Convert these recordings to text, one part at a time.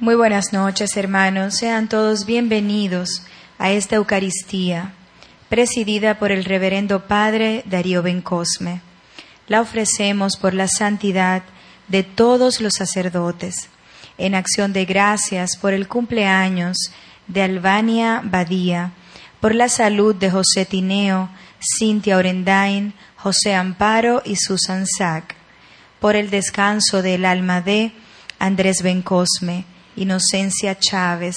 Muy buenas noches, hermanos. Sean todos bienvenidos a esta Eucaristía, presidida por el Reverendo Padre Darío Bencosme. La ofrecemos por la santidad de todos los sacerdotes en acción de gracias por el cumpleaños de Albania Badía, por la salud de José Tineo, Cintia Orendain, José Amparo y Susan Sack, por el descanso del alma de Andrés Bencosme, Inocencia Chávez,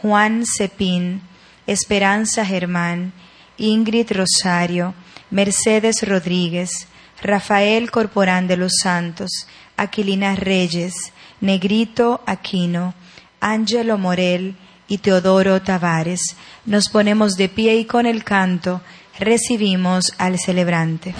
Juan Cepín, Esperanza Germán, Ingrid Rosario, Mercedes Rodríguez, Rafael Corporán de los Santos, Aquilina Reyes, Negrito Aquino, Ángelo Morel y Teodoro Tavares. Nos ponemos de pie y con el canto recibimos al celebrante.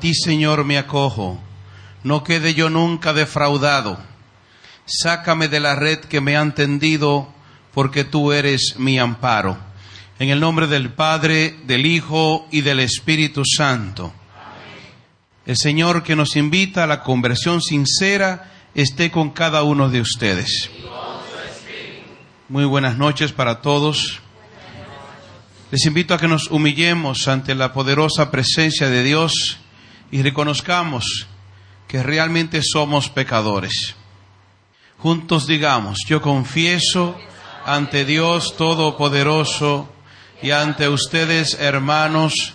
Ti, Señor, me acojo. No quede yo nunca defraudado. Sácame de la red que me han tendido, porque tú eres mi amparo. En el nombre del Padre, del Hijo y del Espíritu Santo. El Señor que nos invita a la conversión sincera esté con cada uno de ustedes. Muy buenas noches para todos. Les invito a que nos humillemos ante la poderosa presencia de Dios y reconozcamos que realmente somos pecadores. Juntos digamos, yo confieso ante Dios Todopoderoso y ante ustedes, hermanos,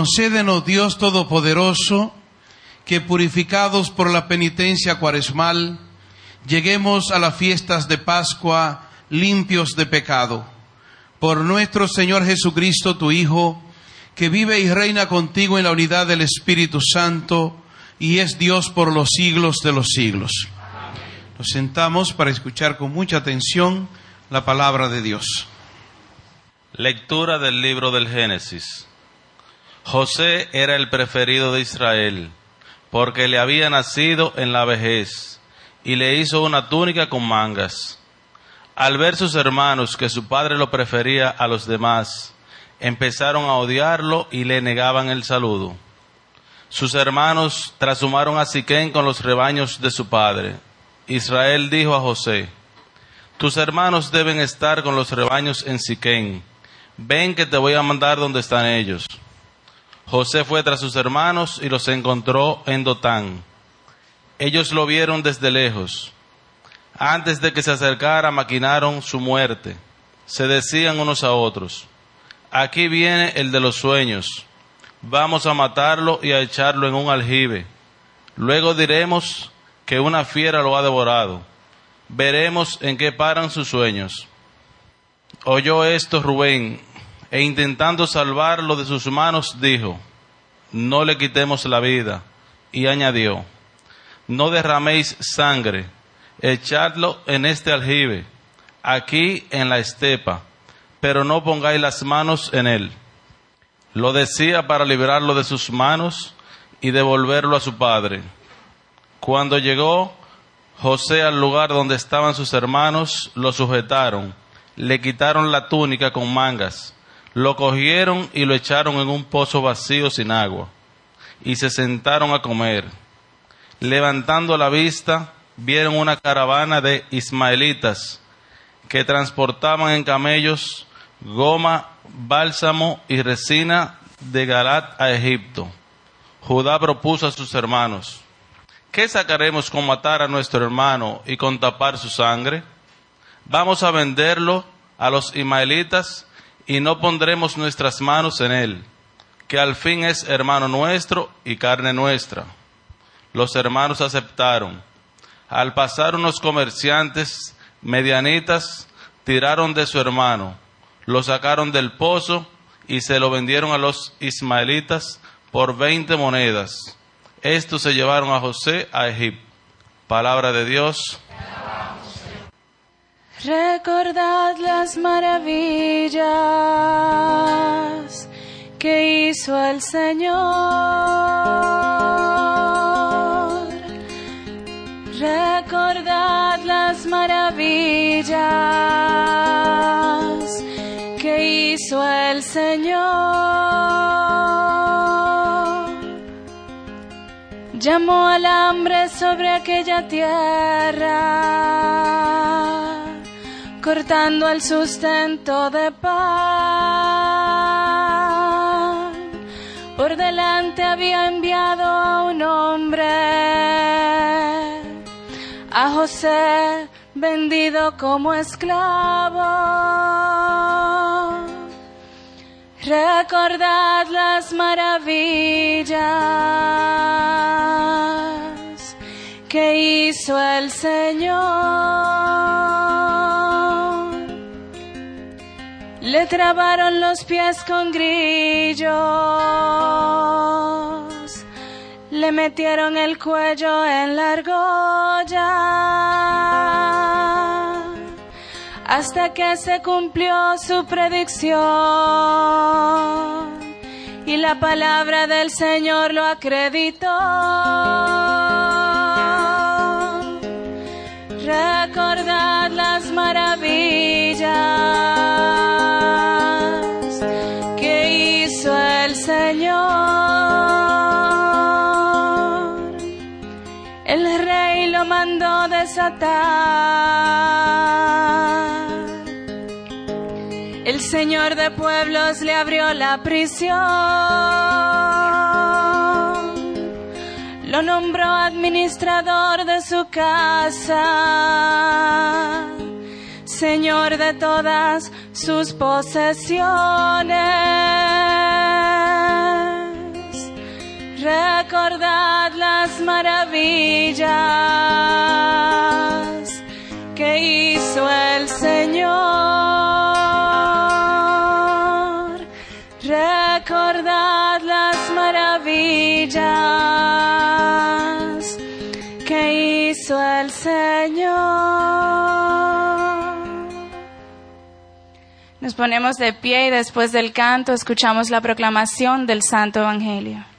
Concédenos Dios Todopoderoso que purificados por la penitencia cuaresmal, lleguemos a las fiestas de Pascua limpios de pecado. Por nuestro Señor Jesucristo, tu Hijo, que vive y reina contigo en la unidad del Espíritu Santo y es Dios por los siglos de los siglos. Nos sentamos para escuchar con mucha atención la palabra de Dios. Lectura del libro del Génesis. José era el preferido de Israel, porque le había nacido en la vejez, y le hizo una túnica con mangas. Al ver sus hermanos que su padre lo prefería a los demás, empezaron a odiarlo y le negaban el saludo. Sus hermanos trashumaron a Siquén con los rebaños de su padre. Israel dijo a José, Tus hermanos deben estar con los rebaños en Siquén. Ven que te voy a mandar donde están ellos. José fue tras sus hermanos y los encontró en Dotán. Ellos lo vieron desde lejos. Antes de que se acercara, maquinaron su muerte. Se decían unos a otros, aquí viene el de los sueños. Vamos a matarlo y a echarlo en un aljibe. Luego diremos que una fiera lo ha devorado. Veremos en qué paran sus sueños. Oyó esto Rubén, e intentando salvarlo de sus manos, dijo, no le quitemos la vida. Y añadió, no derraméis sangre, echadlo en este aljibe, aquí en la estepa, pero no pongáis las manos en él. Lo decía para librarlo de sus manos y devolverlo a su padre. Cuando llegó José al lugar donde estaban sus hermanos, lo sujetaron, le quitaron la túnica con mangas, lo cogieron y lo echaron en un pozo vacío sin agua, y se sentaron a comer. Levantando la vista, vieron una caravana de ismaelitas que transportaban en camellos goma, bálsamo y resina de Galat a Egipto. Judá propuso a sus hermanos, ¿qué sacaremos con matar a nuestro hermano y con tapar su sangre? Vamos a venderlo a los ismaelitas y no pondremos nuestras manos en él, que al fin es hermano nuestro y carne nuestra. Los hermanos aceptaron. Al pasar unos comerciantes medianitas, tiraron de su hermano, lo sacaron del pozo y se lo vendieron a los ismaelitas por veinte monedas. Estos se llevaron a José a Egipto. Palabra de Dios. Recordad las maravillas que hizo el Señor. Recordad las maravillas que hizo el Señor. Llamó al hambre sobre aquella tierra cortando el sustento de pan. Por delante había enviado a un hombre, a José, vendido como esclavo. Recordad las maravillas que hizo el Señor. Le trabaron los pies con grillos, le metieron el cuello en la argolla, hasta que se cumplió su predicción. Y la palabra del Señor lo acreditó. Recordad las maravillas El Señor de pueblos le abrió la prisión, lo nombró administrador de su casa, Señor de todas sus posesiones. Recordad las maravillas que hizo el Señor. Recordad las maravillas que hizo el Señor. Nos ponemos de pie y después del canto escuchamos la proclamación del Santo Evangelio.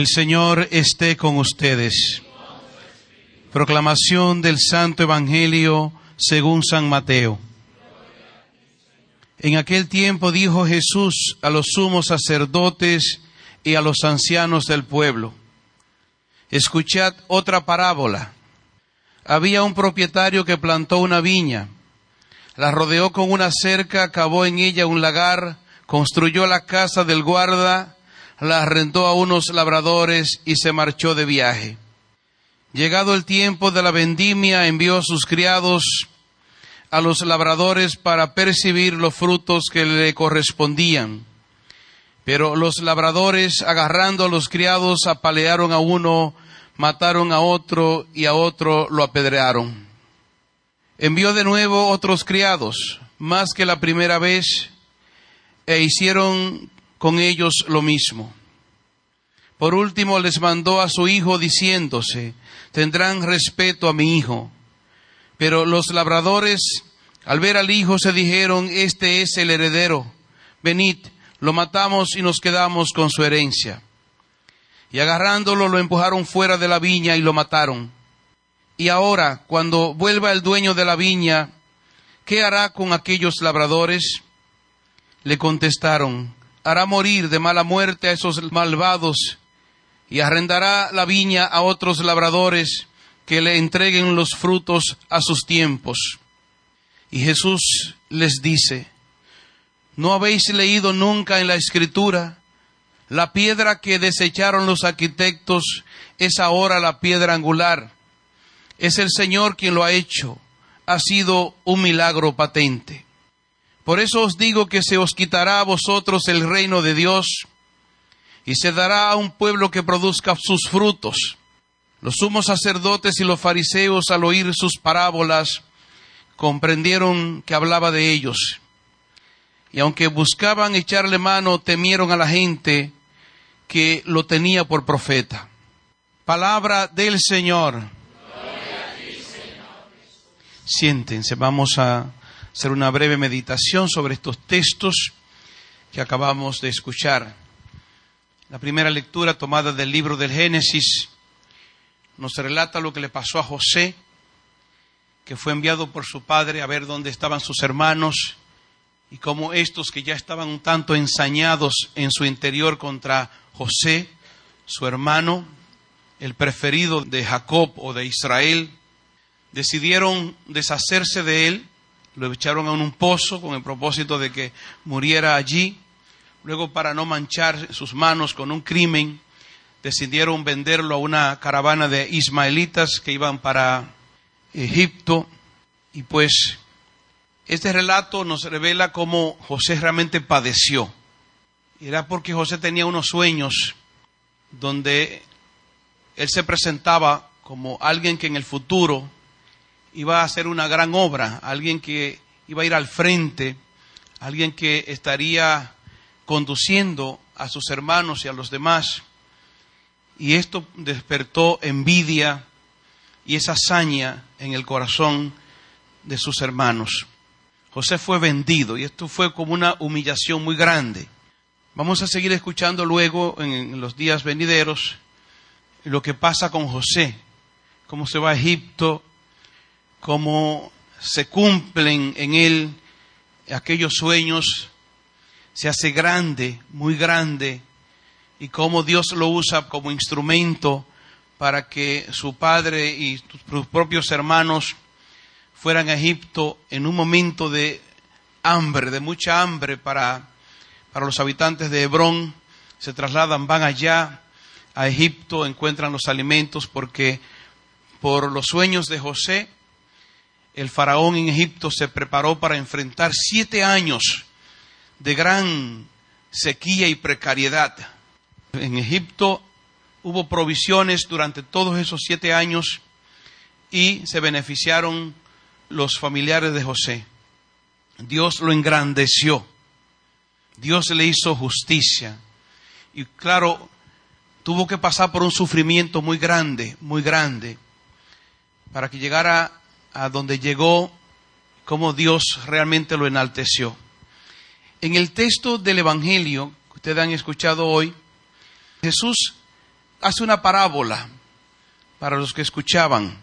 El Señor esté con ustedes. Proclamación del Santo Evangelio según San Mateo. En aquel tiempo dijo Jesús a los sumos sacerdotes y a los ancianos del pueblo, escuchad otra parábola. Había un propietario que plantó una viña, la rodeó con una cerca, cavó en ella un lagar, construyó la casa del guarda, la arrendó a unos labradores y se marchó de viaje. Llegado el tiempo de la vendimia, envió a sus criados a los labradores para percibir los frutos que le correspondían. Pero los labradores, agarrando a los criados, apalearon a uno, mataron a otro y a otro lo apedrearon. Envió de nuevo otros criados, más que la primera vez, e hicieron con ellos lo mismo. Por último les mandó a su hijo diciéndose, tendrán respeto a mi hijo. Pero los labradores, al ver al hijo, se dijeron, este es el heredero, venid, lo matamos y nos quedamos con su herencia. Y agarrándolo lo empujaron fuera de la viña y lo mataron. Y ahora, cuando vuelva el dueño de la viña, ¿qué hará con aquellos labradores? Le contestaron, hará morir de mala muerte a esos malvados y arrendará la viña a otros labradores que le entreguen los frutos a sus tiempos. Y Jesús les dice, ¿no habéis leído nunca en la escritura? La piedra que desecharon los arquitectos es ahora la piedra angular. Es el Señor quien lo ha hecho. Ha sido un milagro patente. Por eso os digo que se os quitará a vosotros el reino de Dios y se dará a un pueblo que produzca sus frutos. Los sumos sacerdotes y los fariseos al oír sus parábolas comprendieron que hablaba de ellos. Y aunque buscaban echarle mano, temieron a la gente que lo tenía por profeta. Palabra del Señor. Siéntense, vamos a hacer una breve meditación sobre estos textos que acabamos de escuchar. La primera lectura tomada del libro del Génesis nos relata lo que le pasó a José, que fue enviado por su padre a ver dónde estaban sus hermanos y cómo estos que ya estaban un tanto ensañados en su interior contra José, su hermano, el preferido de Jacob o de Israel, decidieron deshacerse de él, lo echaron a un pozo con el propósito de que muriera allí. Luego, para no manchar sus manos con un crimen, decidieron venderlo a una caravana de ismaelitas que iban para Egipto. Y pues este relato nos revela cómo José realmente padeció. Era porque José tenía unos sueños donde él se presentaba como alguien que en el futuro iba a hacer una gran obra, alguien que iba a ir al frente, alguien que estaría conduciendo a sus hermanos y a los demás. Y esto despertó envidia y esa hazaña en el corazón de sus hermanos. José fue vendido y esto fue como una humillación muy grande. Vamos a seguir escuchando luego en los días venideros lo que pasa con José, cómo se va a Egipto, cómo se cumplen en él aquellos sueños, se hace grande, muy grande, y cómo Dios lo usa como instrumento para que su padre y sus propios hermanos fueran a Egipto en un momento de hambre, de mucha hambre para, para los habitantes de Hebrón, se trasladan, van allá a Egipto, encuentran los alimentos porque por los sueños de José, el faraón en Egipto se preparó para enfrentar siete años de gran sequía y precariedad. En Egipto hubo provisiones durante todos esos siete años y se beneficiaron los familiares de José. Dios lo engrandeció. Dios le hizo justicia. Y claro, tuvo que pasar por un sufrimiento muy grande, muy grande, para que llegara a donde llegó, como Dios realmente lo enalteció. En el texto del Evangelio que ustedes han escuchado hoy, Jesús hace una parábola para los que escuchaban.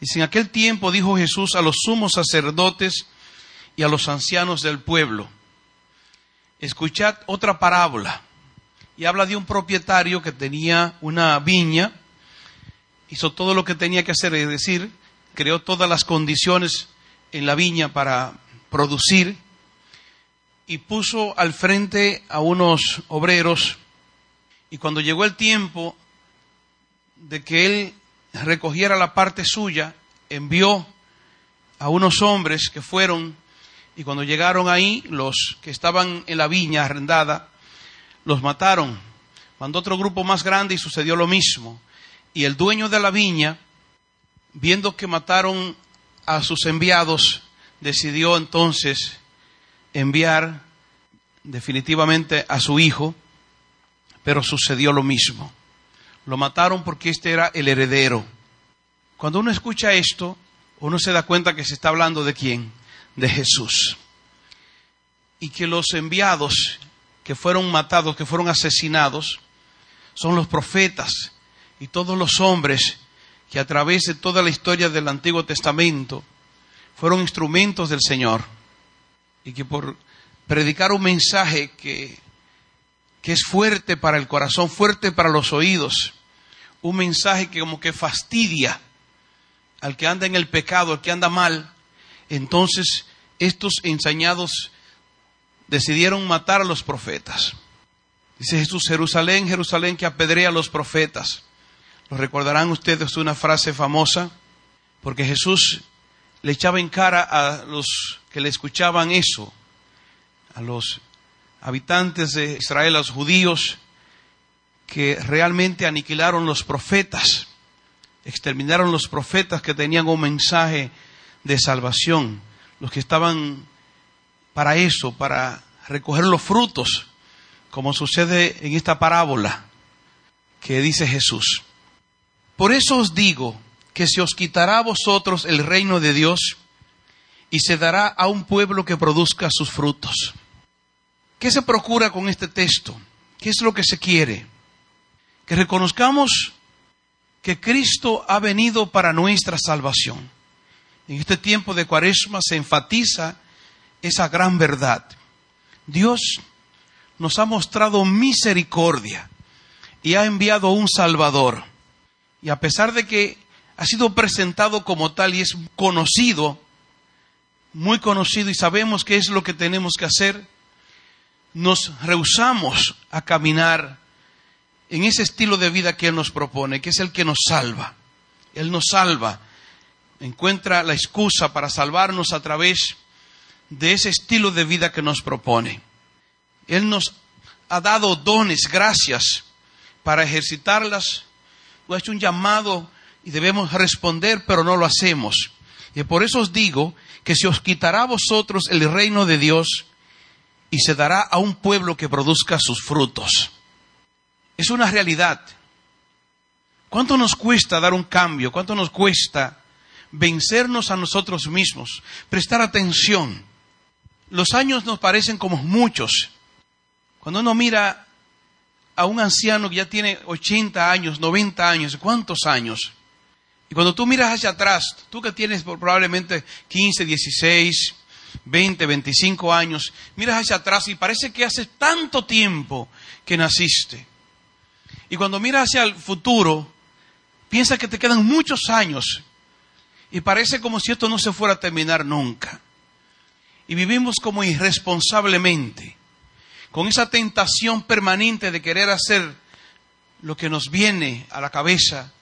Dice, en aquel tiempo dijo Jesús a los sumos sacerdotes y a los ancianos del pueblo, escuchad otra parábola. Y habla de un propietario que tenía una viña, hizo todo lo que tenía que hacer, es decir, creó todas las condiciones en la viña para producir y puso al frente a unos obreros y cuando llegó el tiempo de que él recogiera la parte suya, envió a unos hombres que fueron y cuando llegaron ahí, los que estaban en la viña arrendada, los mataron. Mandó otro grupo más grande y sucedió lo mismo. Y el dueño de la viña viendo que mataron a sus enviados, decidió entonces enviar definitivamente a su hijo, pero sucedió lo mismo. Lo mataron porque este era el heredero. Cuando uno escucha esto, uno se da cuenta que se está hablando de quién? De Jesús. Y que los enviados que fueron matados, que fueron asesinados, son los profetas y todos los hombres que a través de toda la historia del Antiguo Testamento fueron instrumentos del Señor y que por predicar un mensaje que, que es fuerte para el corazón, fuerte para los oídos, un mensaje que como que fastidia al que anda en el pecado, al que anda mal, entonces estos ensañados decidieron matar a los profetas. Dice Jesús, Jerusalén, Jerusalén que apedrea a los profetas ¿Lo recordarán ustedes una frase famosa? Porque Jesús le echaba en cara a los que le escuchaban eso, a los habitantes de Israel, a los judíos, que realmente aniquilaron los profetas, exterminaron los profetas que tenían un mensaje de salvación, los que estaban para eso, para recoger los frutos, como sucede en esta parábola que dice Jesús. Por eso os digo que se os quitará a vosotros el reino de Dios y se dará a un pueblo que produzca sus frutos. ¿Qué se procura con este texto? ¿Qué es lo que se quiere? Que reconozcamos que Cristo ha venido para nuestra salvación. En este tiempo de cuaresma se enfatiza esa gran verdad. Dios nos ha mostrado misericordia y ha enviado un Salvador y a pesar de que ha sido presentado como tal y es conocido, muy conocido y sabemos qué es lo que tenemos que hacer, nos rehusamos a caminar en ese estilo de vida que Él nos propone, que es el que nos salva. Él nos salva, encuentra la excusa para salvarnos a través de ese estilo de vida que nos propone. Él nos ha dado dones, gracias, para ejercitarlas ha hecho un llamado y debemos responder, pero no lo hacemos. Y por eso os digo que se os quitará a vosotros el reino de Dios y se dará a un pueblo que produzca sus frutos. Es una realidad. ¿Cuánto nos cuesta dar un cambio? ¿Cuánto nos cuesta vencernos a nosotros mismos? Prestar atención. Los años nos parecen como muchos. Cuando uno mira a un anciano que ya tiene 80 años, 90 años, ¿cuántos años? Y cuando tú miras hacia atrás, tú que tienes probablemente 15, 16, 20, 25 años, miras hacia atrás y parece que hace tanto tiempo que naciste. Y cuando miras hacia el futuro, piensas que te quedan muchos años y parece como si esto no se fuera a terminar nunca. Y vivimos como irresponsablemente, con esa tentación permanente de querer hacer lo que nos viene a la cabeza,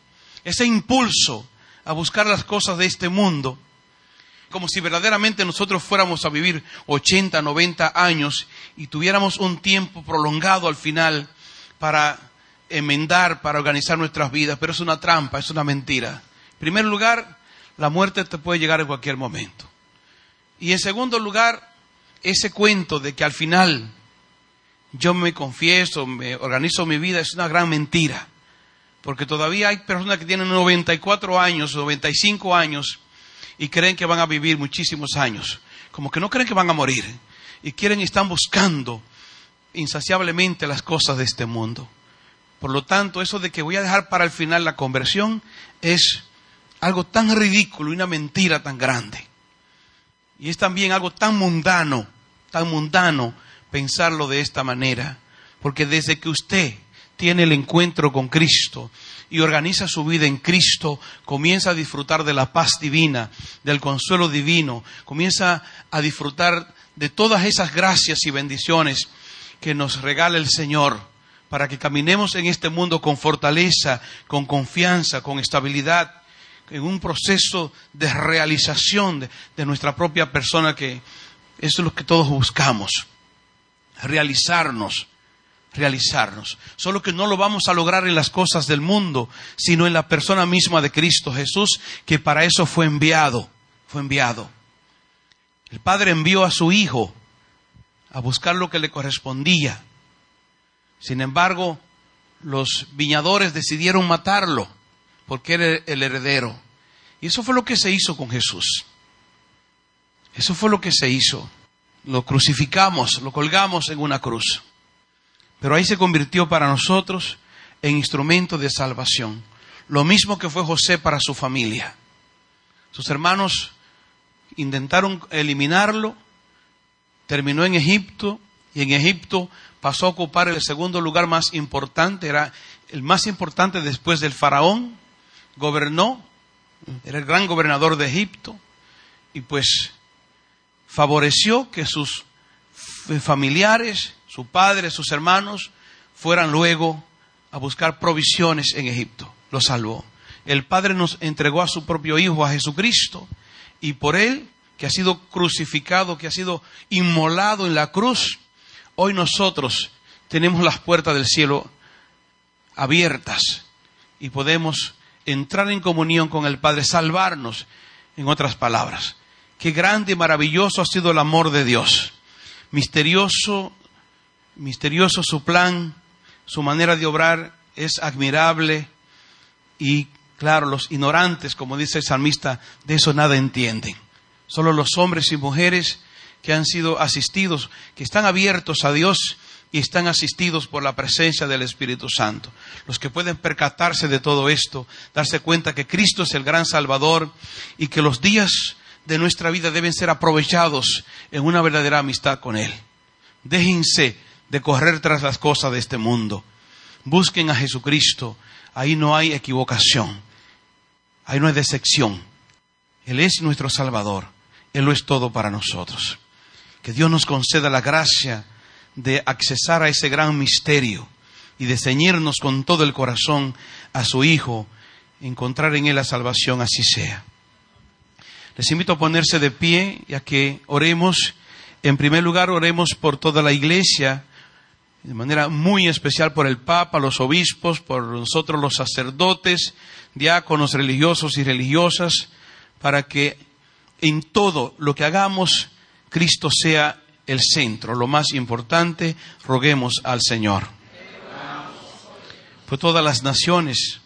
ese impulso a buscar las cosas de este mundo, como si verdaderamente nosotros fuéramos a vivir 80, 90 años y tuviéramos un tiempo prolongado al final para enmendar, para organizar nuestras vidas, pero es una trampa, es una mentira. En primer lugar, la muerte te puede llegar en cualquier momento. Y en segundo lugar, ese cuento de que al final yo me confieso, me organizo mi vida, es una gran mentira. Porque todavía hay personas que tienen 94 años, 95 años, y creen que van a vivir muchísimos años. Como que no creen que van a morir. Y quieren y están buscando insaciablemente las cosas de este mundo. Por lo tanto, eso de que voy a dejar para el final la conversión es algo tan ridículo y una mentira tan grande. Y es también algo tan mundano, tan mundano pensarlo de esta manera. Porque desde que usted tiene el encuentro con Cristo y organiza su vida en Cristo, comienza a disfrutar de la paz divina, del consuelo divino, comienza a disfrutar de todas esas gracias y bendiciones que nos regala el Señor para que caminemos en este mundo con fortaleza, con confianza, con estabilidad, en un proceso de realización de, nuestra propia persona, que eso es lo que todos buscamos, realizarnos, realizarnos. Solo que no lo vamos a lograr en las cosas del mundo, sino en la persona misma de Cristo Jesús, que para eso fue enviado, fue enviado. El Padre envió a su Hijo a buscar lo que le correspondía. Sin embargo, los viñadores decidieron matarlo porque era el heredero. Y eso fue lo que se hizo con Jesús. Eso fue lo que se hizo. Lo crucificamos, lo colgamos en una cruz. Pero ahí se convirtió para nosotros en instrumento de salvación. Lo mismo que fue José para su familia. Sus hermanos intentaron eliminarlo, terminó en Egipto y en Egipto pasó a ocupar el segundo lugar más importante, era el más importante después del faraón, gobernó, era el gran gobernador de Egipto y pues favoreció que sus familiares, su padre, sus hermanos fueran luego a buscar provisiones en Egipto. Lo salvó. El Padre nos entregó a su propio Hijo, a Jesucristo, y por Él, que ha sido crucificado, que ha sido inmolado en la cruz, hoy nosotros tenemos las puertas del cielo abiertas y podemos entrar en comunión con el Padre, salvarnos, en otras palabras. Qué grande y maravilloso ha sido el amor de Dios. Misterioso, misterioso su plan, su manera de obrar es admirable y claro, los ignorantes, como dice el salmista, de eso nada entienden. Solo los hombres y mujeres que han sido asistidos, que están abiertos a Dios y están asistidos por la presencia del Espíritu Santo. Los que pueden percatarse de todo esto, darse cuenta que Cristo es el gran Salvador y que los días de nuestra vida deben ser aprovechados en una verdadera amistad con Él. Déjense de correr tras las cosas de este mundo. Busquen a Jesucristo. Ahí no hay equivocación. Ahí no hay decepción. Él es nuestro Salvador. Él lo es todo para nosotros. Que Dios nos conceda la gracia de accesar a ese gran misterio y de ceñirnos con todo el corazón a su Hijo, encontrar en Él la salvación, así sea. Les invito a ponerse de pie y a que oremos. En primer lugar, oremos por toda la iglesia, de manera muy especial por el Papa, los obispos, por nosotros los sacerdotes, diáconos religiosos y religiosas, para que en todo lo que hagamos, Cristo sea el centro, lo más importante, roguemos al Señor. Por todas las naciones,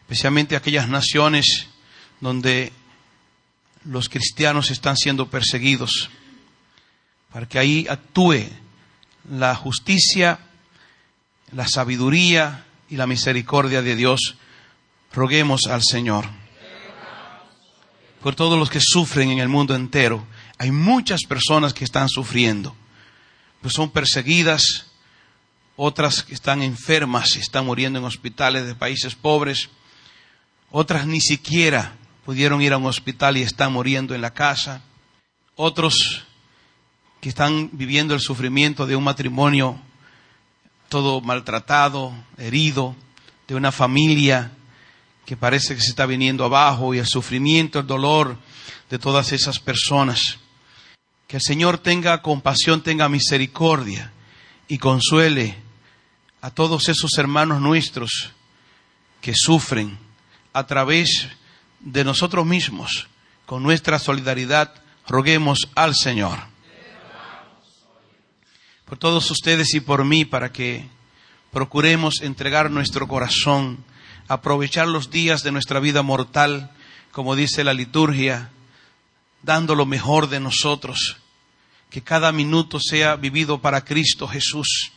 especialmente aquellas naciones donde los cristianos están siendo perseguidos, para que ahí actúe la justicia, la sabiduría y la misericordia de Dios. Roguemos al Señor. Por todos los que sufren en el mundo entero, hay muchas personas que están sufriendo, pues son perseguidas, otras que están enfermas, están muriendo en hospitales de países pobres, otras ni siquiera pudieron ir a un hospital y están muriendo en la casa, otros que están viviendo el sufrimiento de un matrimonio todo maltratado, herido, de una familia que parece que se está viniendo abajo y el sufrimiento, el dolor de todas esas personas. Que el Señor tenga compasión, tenga misericordia y consuele a todos esos hermanos nuestros que sufren a través de nosotros mismos. Con nuestra solidaridad, roguemos al Señor. Por todos ustedes y por mí, para que procuremos entregar nuestro corazón, aprovechar los días de nuestra vida mortal, como dice la liturgia, dando lo mejor de nosotros, que cada minuto sea vivido para Cristo Jesús,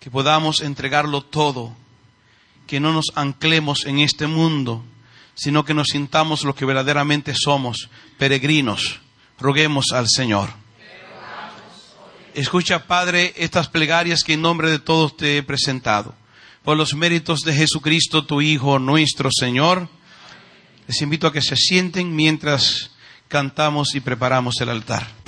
que podamos entregarlo todo, que no nos anclemos en este mundo, sino que nos sintamos lo que verdaderamente somos, peregrinos. Roguemos al Señor. Escucha, Padre, estas plegarias que en nombre de todos te he presentado. Por los méritos de Jesucristo, tu Hijo, nuestro Señor, les invito a que se sienten mientras cantamos y preparamos el altar.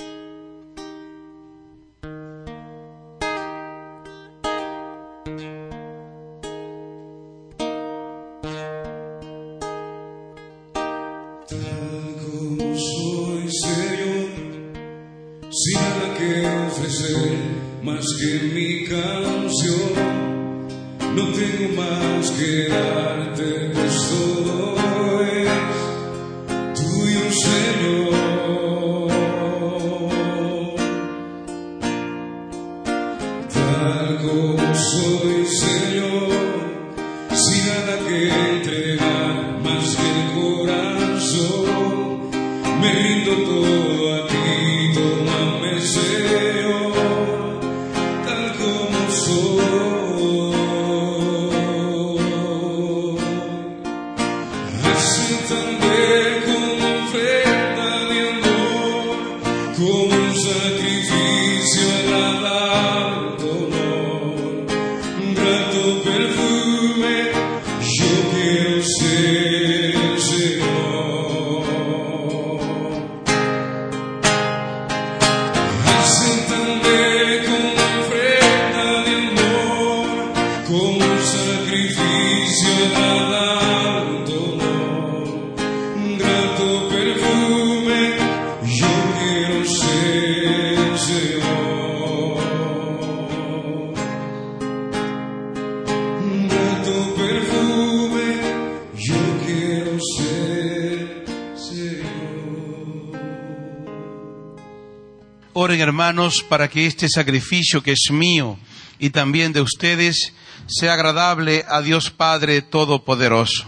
Para que este sacrificio que es mío y también de ustedes sea agradable a Dios Padre Todopoderoso.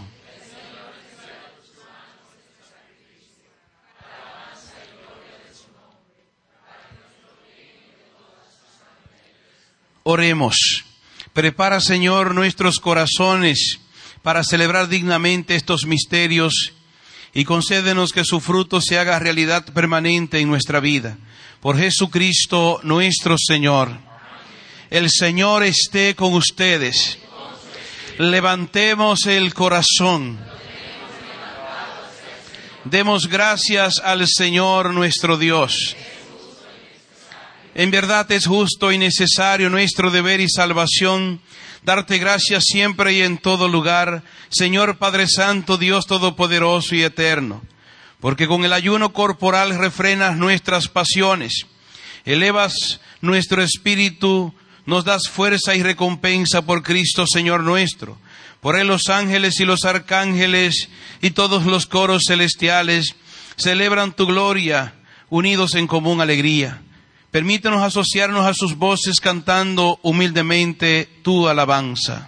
Oremos. Prepara, Señor, nuestros corazones para celebrar dignamente estos misterios y concédenos que su fruto se haga realidad permanente en nuestra vida. Por Jesucristo nuestro Señor. El Señor esté con ustedes. Levantemos el corazón. Demos gracias al Señor nuestro Dios. En verdad es justo y necesario nuestro deber y salvación darte gracias siempre y en todo lugar, Señor Padre Santo, Dios Todopoderoso y Eterno, porque con el ayuno corporal refrenas nuestras pasiones, elevas nuestro espíritu, nos das fuerza y recompensa por Cristo Señor nuestro. Por él los ángeles y los arcángeles y todos los coros celestiales celebran tu gloria, unidos en común alegría. Permítenos asociarnos a sus voces cantando humildemente tu alabanza.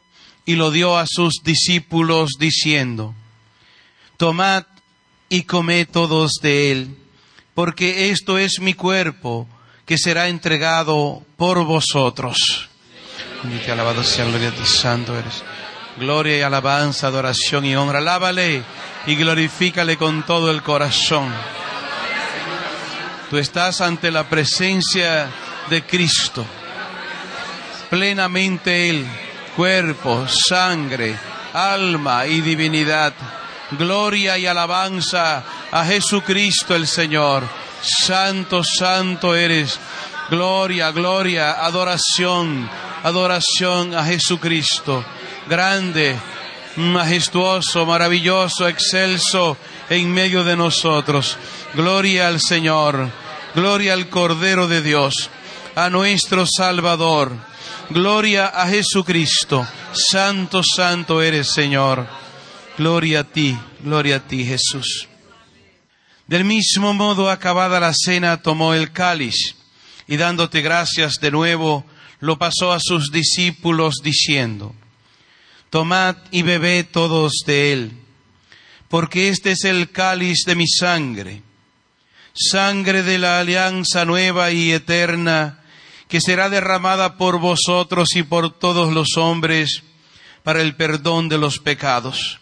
y lo dio a sus discípulos diciendo, Tomad y comed todos de él, porque esto es mi cuerpo que será entregado por vosotros. Y alabado sea gloria ti, santo eres. Gloria y alabanza, adoración y honra. Alábale y glorifícale con todo el corazón. Tú estás ante la presencia de Cristo. Plenamente Él, cuerpo, sangre, alma y divinidad. Gloria y alabanza a Jesucristo el Señor. Santo, santo eres. Gloria, gloria, adoración, adoración a Jesucristo. Grande, majestuoso, maravilloso, excelso en medio de nosotros. Gloria al Señor, gloria al Cordero de Dios, a nuestro Salvador. Gloria a Jesucristo. Santo, santo eres, Señor. Gloria a ti, gloria a ti, Jesús. Del mismo modo, acabada la cena, tomó el cáliz y dándote gracias de nuevo, lo pasó a sus discípulos diciendo, Tomad y bebed todos de él, porque este es el cáliz de mi sangre, sangre de la alianza nueva y eterna, que será derramada por vosotros y por todos los hombres para el perdón de los pecados.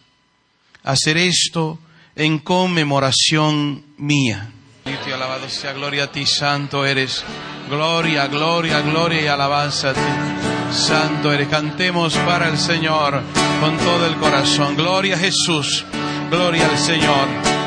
Hacer esto en conmemoración mía. Y alabado sea, gloria a ti, santo eres. Gloria, gloria, gloria y alabanza a ti. Santo eres. Cantemos para el Señor con todo el corazón. Gloria a Jesús. Gloria al Señor.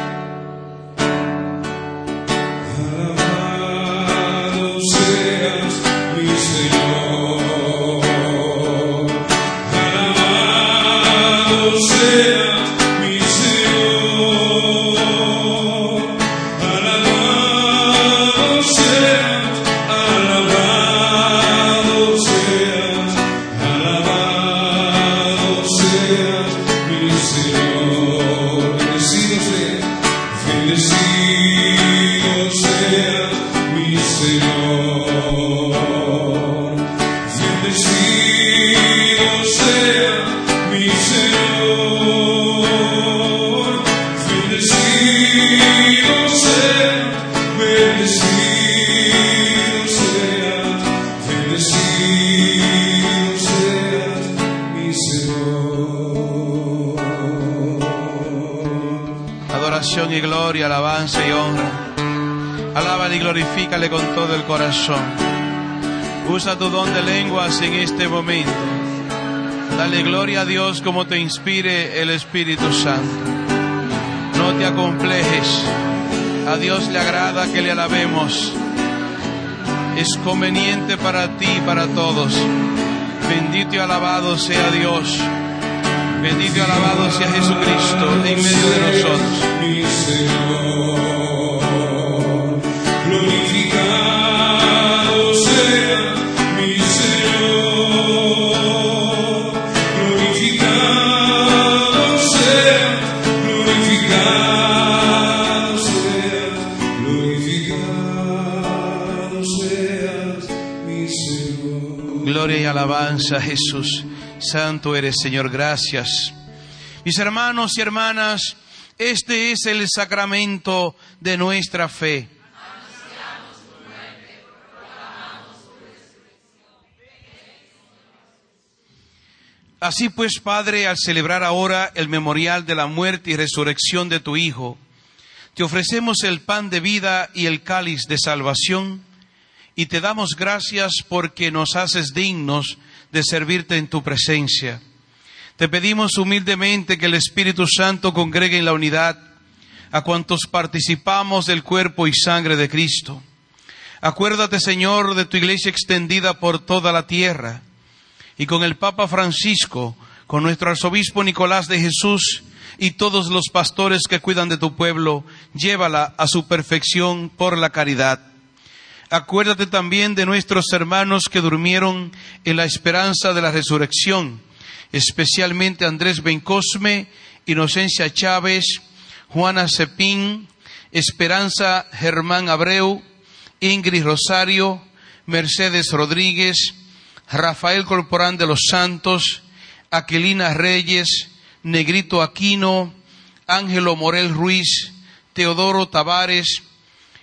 Con todo el corazón. Usa tu don de lenguas en este momento. Dale gloria a Dios como te inspire el Espíritu Santo. No te acomplejes. A Dios le agrada que le alabemos. Es conveniente para ti y para todos. Bendito y alabado sea Dios. Bendito y alabado sea Jesucristo en medio de nosotros. A Jesús. Santo eres, Señor, gracias. Mis hermanos y hermanas, este es el sacramento de nuestra fe. Así pues, Padre, al celebrar ahora el memorial de la muerte y resurrección de tu Hijo, te ofrecemos el pan de vida y el cáliz de salvación, y te damos gracias porque nos haces dignos de servirte en tu presencia. Te pedimos humildemente que el Espíritu Santo congregue en la unidad a cuantos participamos del cuerpo y sangre de Cristo. Acuérdate, Señor, de tu iglesia extendida por toda la tierra y con el Papa Francisco, con nuestro arzobispo Nicolás de Jesús y todos los pastores que cuidan de tu pueblo, llévala a su perfección por la caridad. Acuérdate también de nuestros hermanos que durmieron en la esperanza de la resurrección, especialmente Andrés Bencosme, Inocencia Chávez, Juana Cepín, Esperanza Germán Abreu, Ingrid Rosario, Mercedes Rodríguez, Rafael Corporán de los Santos, Aquilina Reyes, Negrito Aquino, Ángelo Morel Ruiz, Teodoro Tavares,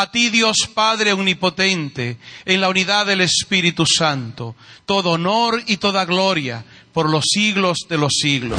a ti Dios Padre Omnipotente, en la unidad del Espíritu Santo, todo honor y toda gloria por los siglos de los siglos.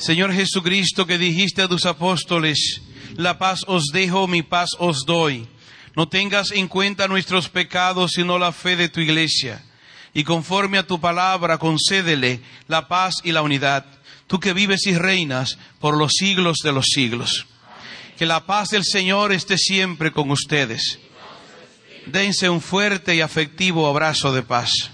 Señor Jesucristo, que dijiste a tus apóstoles, la paz os dejo, mi paz os doy. No tengas en cuenta nuestros pecados, sino la fe de tu iglesia. Y conforme a tu palabra, concédele la paz y la unidad. Tú que vives y reinas por los siglos de los siglos. Que la paz del Señor esté siempre con ustedes. Dense un fuerte y afectivo abrazo de paz.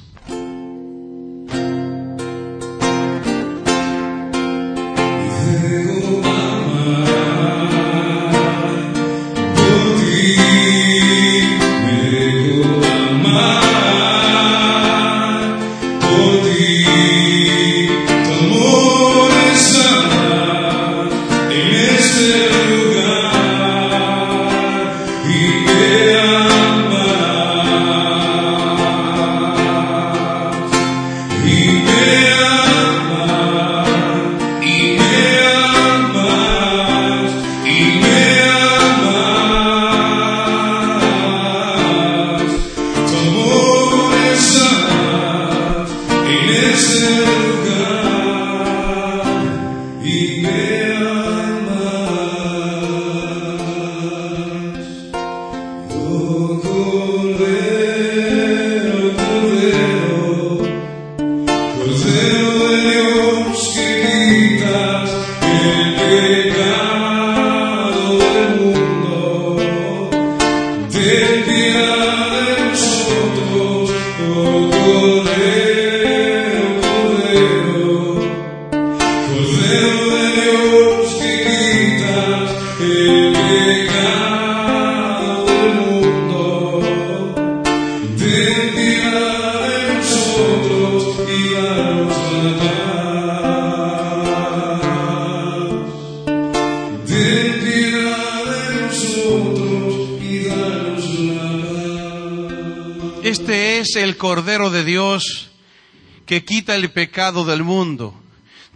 que quita el pecado del mundo.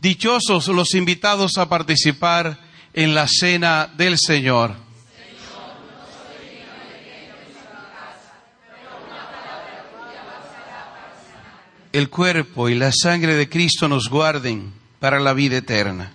Dichosos los invitados a participar en la cena del Señor. El cuerpo y la sangre de Cristo nos guarden para la vida eterna.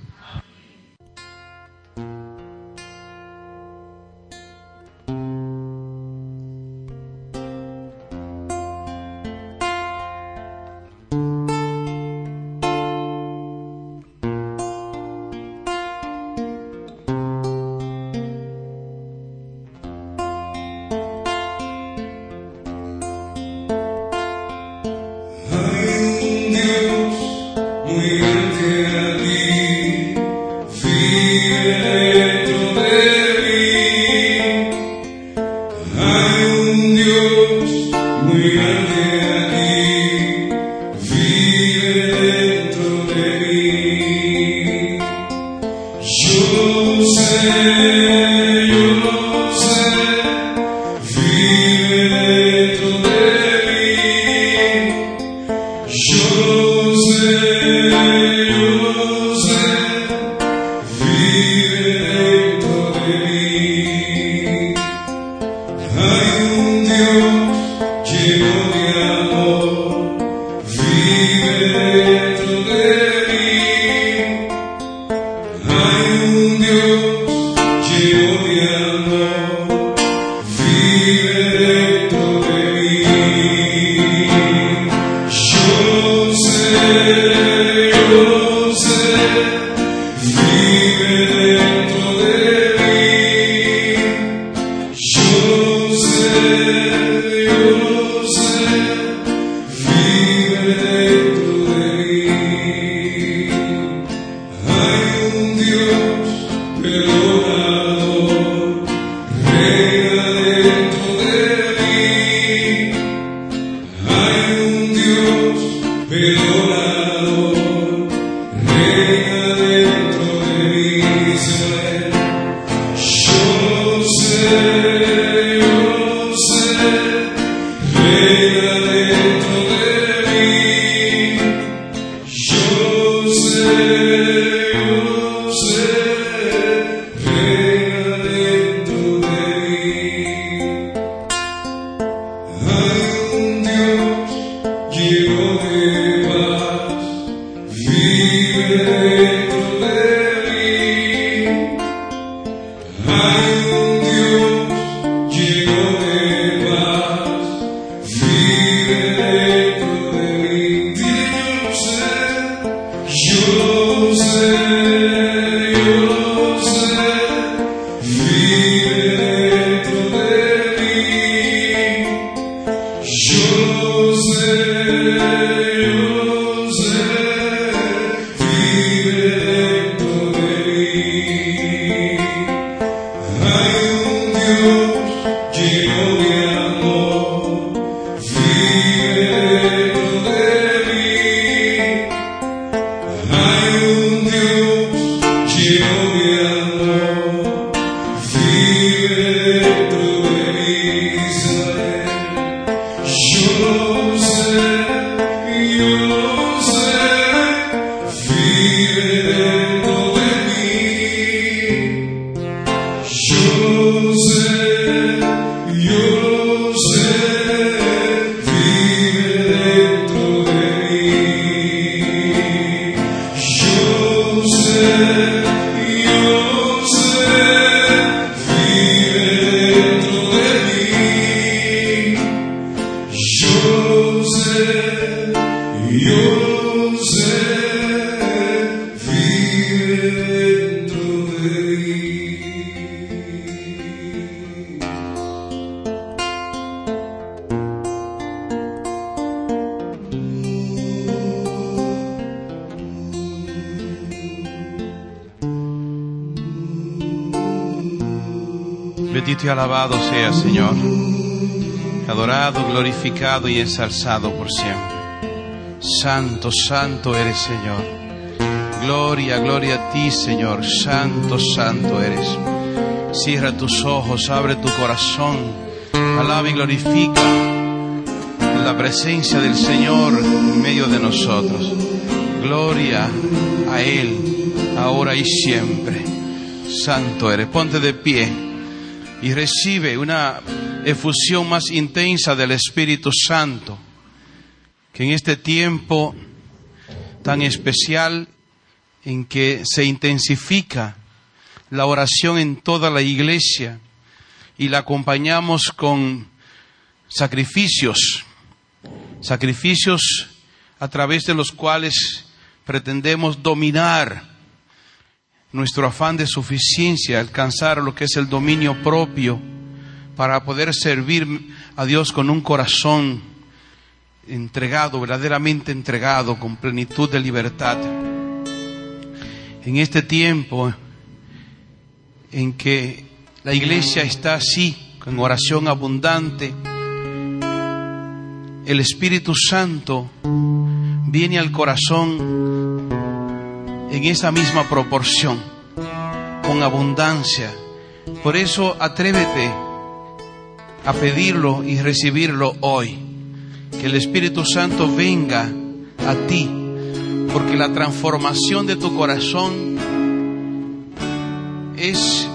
Spirit. glorificado y ensalzado por siempre. Santo, santo eres Señor. Gloria, gloria a ti Señor. Santo, santo eres. Cierra tus ojos, abre tu corazón. Alaba y glorifica la presencia del Señor en medio de nosotros. Gloria a Él, ahora y siempre. Santo eres. Ponte de pie y recibe una efusión más intensa del Espíritu Santo, que en este tiempo tan especial en que se intensifica la oración en toda la iglesia y la acompañamos con sacrificios, sacrificios a través de los cuales pretendemos dominar nuestro afán de suficiencia, alcanzar lo que es el dominio propio para poder servir a Dios con un corazón entregado, verdaderamente entregado, con plenitud de libertad. En este tiempo en que la iglesia está así, con oración abundante, el Espíritu Santo viene al corazón en esa misma proporción, con abundancia. Por eso atrévete a pedirlo y recibirlo hoy. Que el Espíritu Santo venga a ti, porque la transformación de tu corazón es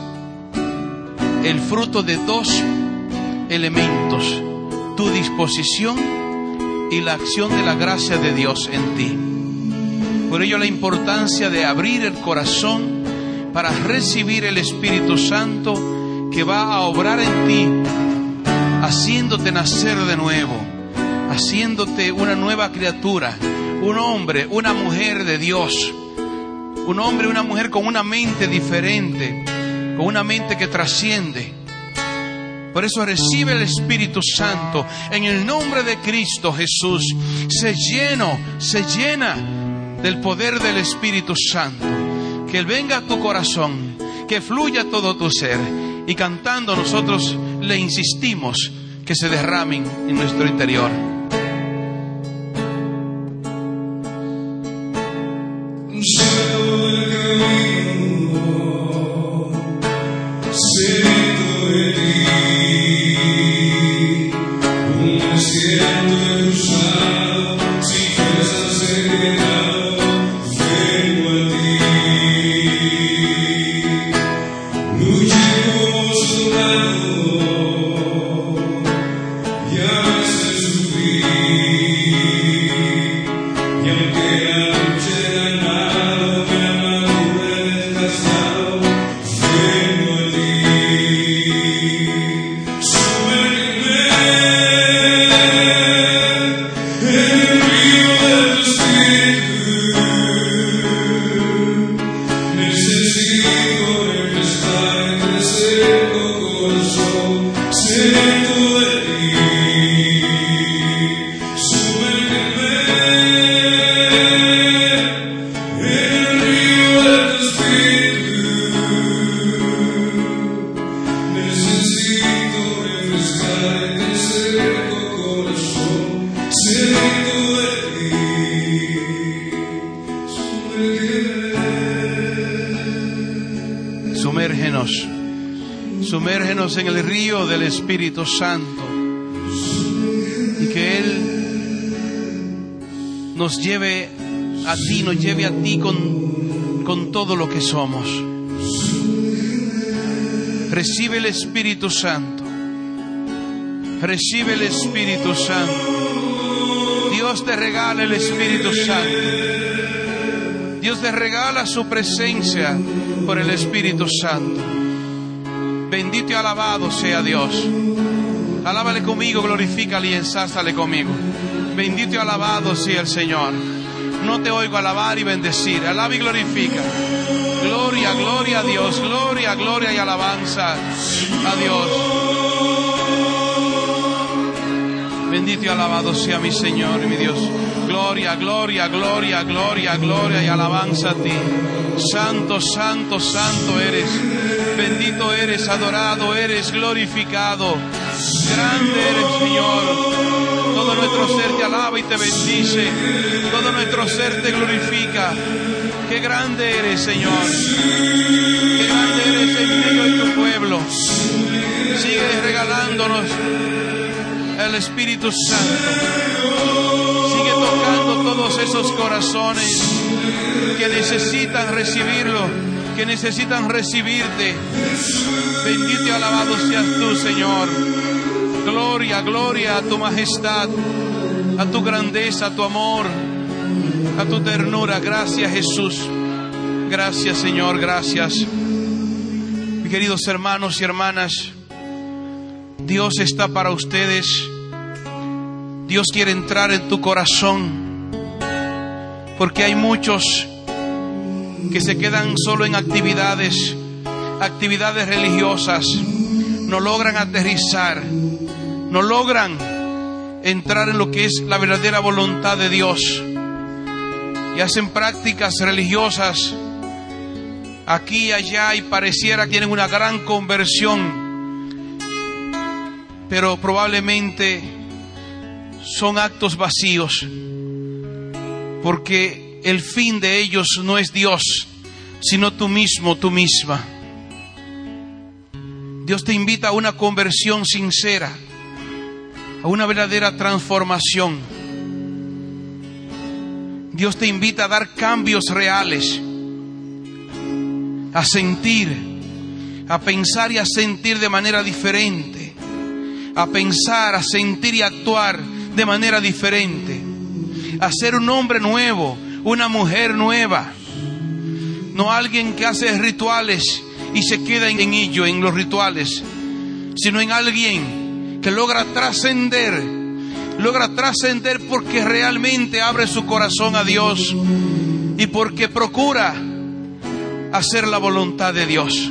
el fruto de dos elementos, tu disposición y la acción de la gracia de Dios en ti. Por ello la importancia de abrir el corazón para recibir el Espíritu Santo que va a obrar en ti, haciéndote nacer de nuevo, haciéndote una nueva criatura, un hombre, una mujer de Dios, un hombre, una mujer con una mente diferente, con una mente que trasciende. Por eso recibe el Espíritu Santo en el nombre de Cristo Jesús. Se lleno, se llena del poder del Espíritu Santo. Que Él venga a tu corazón, que fluya todo tu ser. Y cantando nosotros le insistimos que se derramen en nuestro interior. Espíritu Santo y que Él nos lleve a ti, nos lleve a ti con, con todo lo que somos. Recibe el Espíritu Santo. Recibe el Espíritu Santo. Dios te regala el Espíritu Santo. Dios te regala su presencia por el Espíritu Santo. Bendito y alabado sea Dios. Alábale conmigo, glorifícale y ensázale conmigo. Bendito y alabado sea el Señor. No te oigo alabar y bendecir. Alaba y glorifica. Gloria, gloria a Dios. Gloria, gloria y alabanza a Dios. Bendito y alabado sea mi Señor y mi Dios. Gloria, gloria, gloria, gloria, gloria y alabanza a ti. Santo, santo, santo eres. Bendito eres, adorado eres, glorificado. Grande eres, Señor. Todo nuestro ser te alaba y te bendice. Todo nuestro ser te glorifica. Qué grande eres, Señor. Qué grande eres en medio de tu pueblo. Sigue regalándonos al Espíritu Santo. Sigue tocando todos esos corazones que necesitan recibirlo, que necesitan recibirte. Bendito y alabado seas tú, Señor. Gloria, gloria a tu majestad, a tu grandeza, a tu amor, a tu ternura. Gracias, Jesús. Gracias, Señor, gracias. Mis queridos hermanos y hermanas, Dios está para ustedes. Dios quiere entrar en tu corazón. Porque hay muchos que se quedan solo en actividades, actividades religiosas. No logran aterrizar. No logran entrar en lo que es la verdadera voluntad de Dios. Y hacen prácticas religiosas aquí y allá y pareciera que tienen una gran conversión, pero probablemente son actos vacíos, porque el fin de ellos no es Dios, sino tú mismo, tú misma. Dios te invita a una conversión sincera, a una verdadera transformación. Dios te invita a dar cambios reales a sentir, a pensar y a sentir de manera diferente, a pensar, a sentir y actuar de manera diferente, a ser un hombre nuevo, una mujer nueva, no alguien que hace rituales y se queda en ello, en los rituales, sino en alguien que logra trascender, logra trascender porque realmente abre su corazón a Dios y porque procura hacer la voluntad de Dios.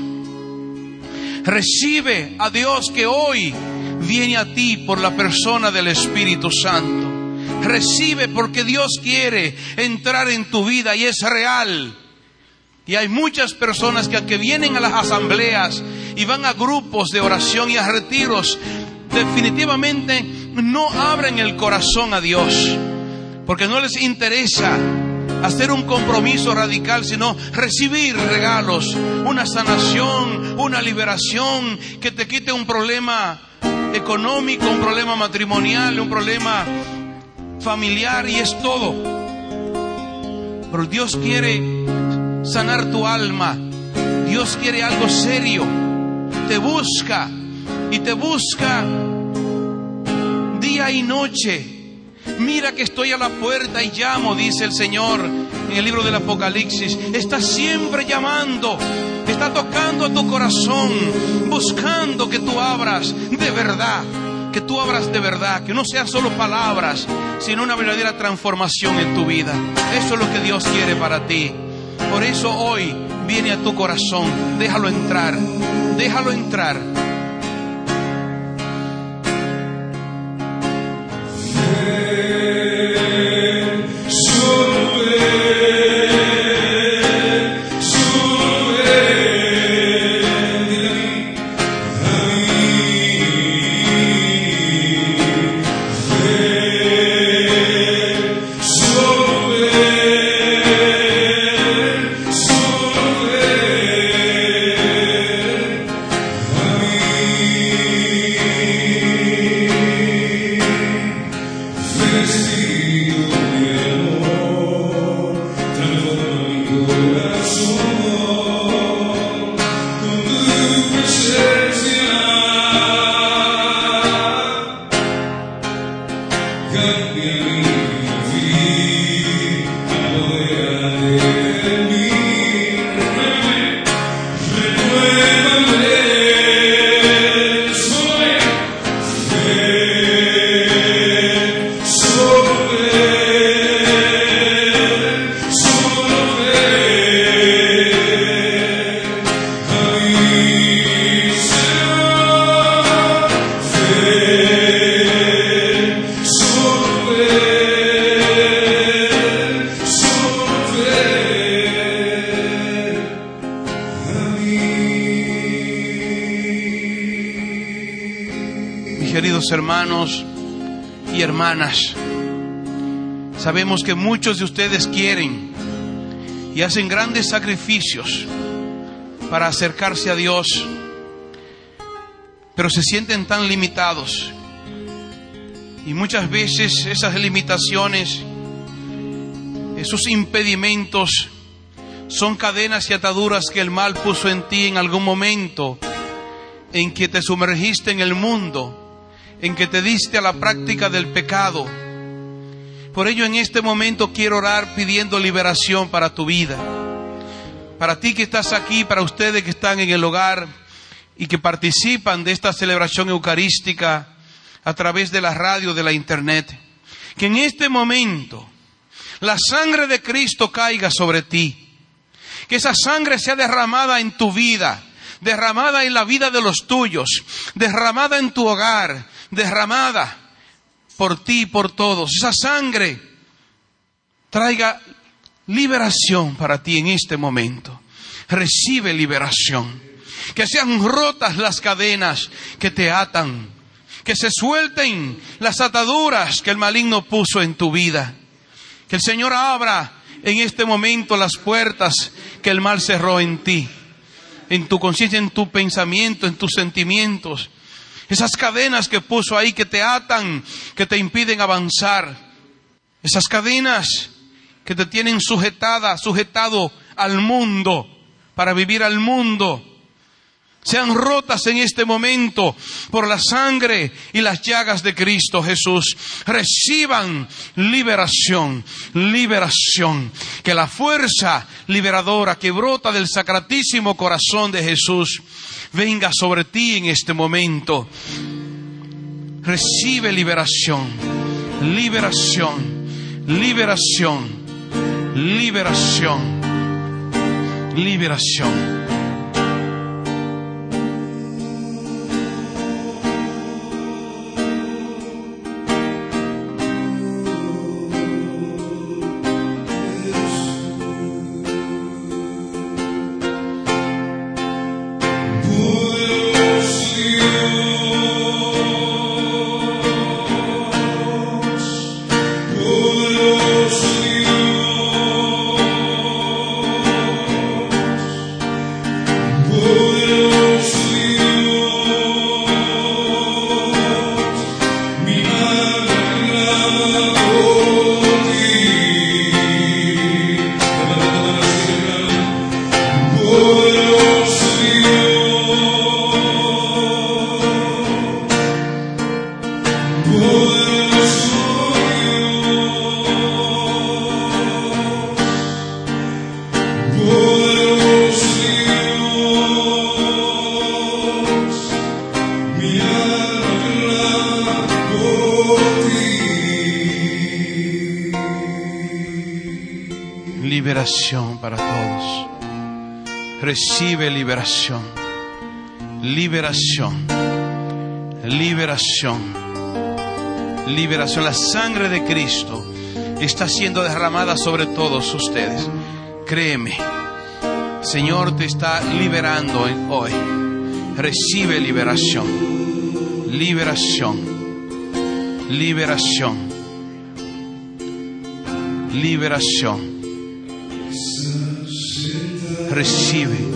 Recibe a Dios que hoy viene a ti por la persona del Espíritu Santo. Recibe porque Dios quiere entrar en tu vida y es real. Y hay muchas personas que aunque vienen a las asambleas y van a grupos de oración y a retiros, definitivamente no abren el corazón a Dios, porque no les interesa hacer un compromiso radical, sino recibir regalos, una sanación, una liberación que te quite un problema económico, un problema matrimonial, un problema familiar y es todo. Pero Dios quiere sanar tu alma. Dios quiere algo serio. Te busca y te busca día y noche. Mira que estoy a la puerta y llamo, dice el Señor en el libro del Apocalipsis. Está siempre llamando, está tocando a tu corazón, buscando que tú abras de verdad, que tú abras de verdad, que no sean solo palabras, sino una verdadera transformación en tu vida. Eso es lo que Dios quiere para ti. Por eso hoy viene a tu corazón, déjalo entrar, déjalo entrar. Que muchos de ustedes quieren y hacen grandes sacrificios para acercarse a Dios, pero se sienten tan limitados Y muchas veces esas limitaciones, esos impedimentos, son cadenas y ataduras que el mal puso en ti en algún momento en que te sumergiste en el mundo, en que te diste a la práctica del pecado. Por ello en este momento quiero orar pidiendo liberación para tu vida. Para ti que estás aquí, para ustedes que están en el hogar y que participan de esta celebración eucarística a través de la radio, de la internet, que en este momento la sangre de Cristo caiga sobre ti. Que esa sangre sea derramada en tu vida, derramada en la vida de los tuyos, derramada en tu hogar, derramada por ti y por todos. Esa sangre traiga liberación para ti en este momento. Recibe liberación. Que sean rotas las cadenas que te atan. Que se suelten las ataduras que el maligno puso en tu vida. Que el Señor abra en este momento las puertas que el mal cerró en ti, en tu conciencia, en tu pensamiento, en tus sentimientos. Esas cadenas que puso ahí que te atan, que te impiden avanzar. Esas cadenas que te tienen sujetada, sujetado al mundo, para vivir al mundo sean rotas en este momento por la sangre y las llagas de Cristo Jesús. Reciban liberación, liberación. Que la fuerza liberadora que brota del sacratísimo corazón de Jesús venga sobre ti en este momento. Recibe liberación, liberación, liberación, liberación, liberación. Recibe liberación, liberación, liberación, liberación. La sangre de Cristo está siendo derramada sobre todos ustedes. Créeme, Señor te está liberando hoy. Recibe liberación, liberación, liberación, liberación recibe.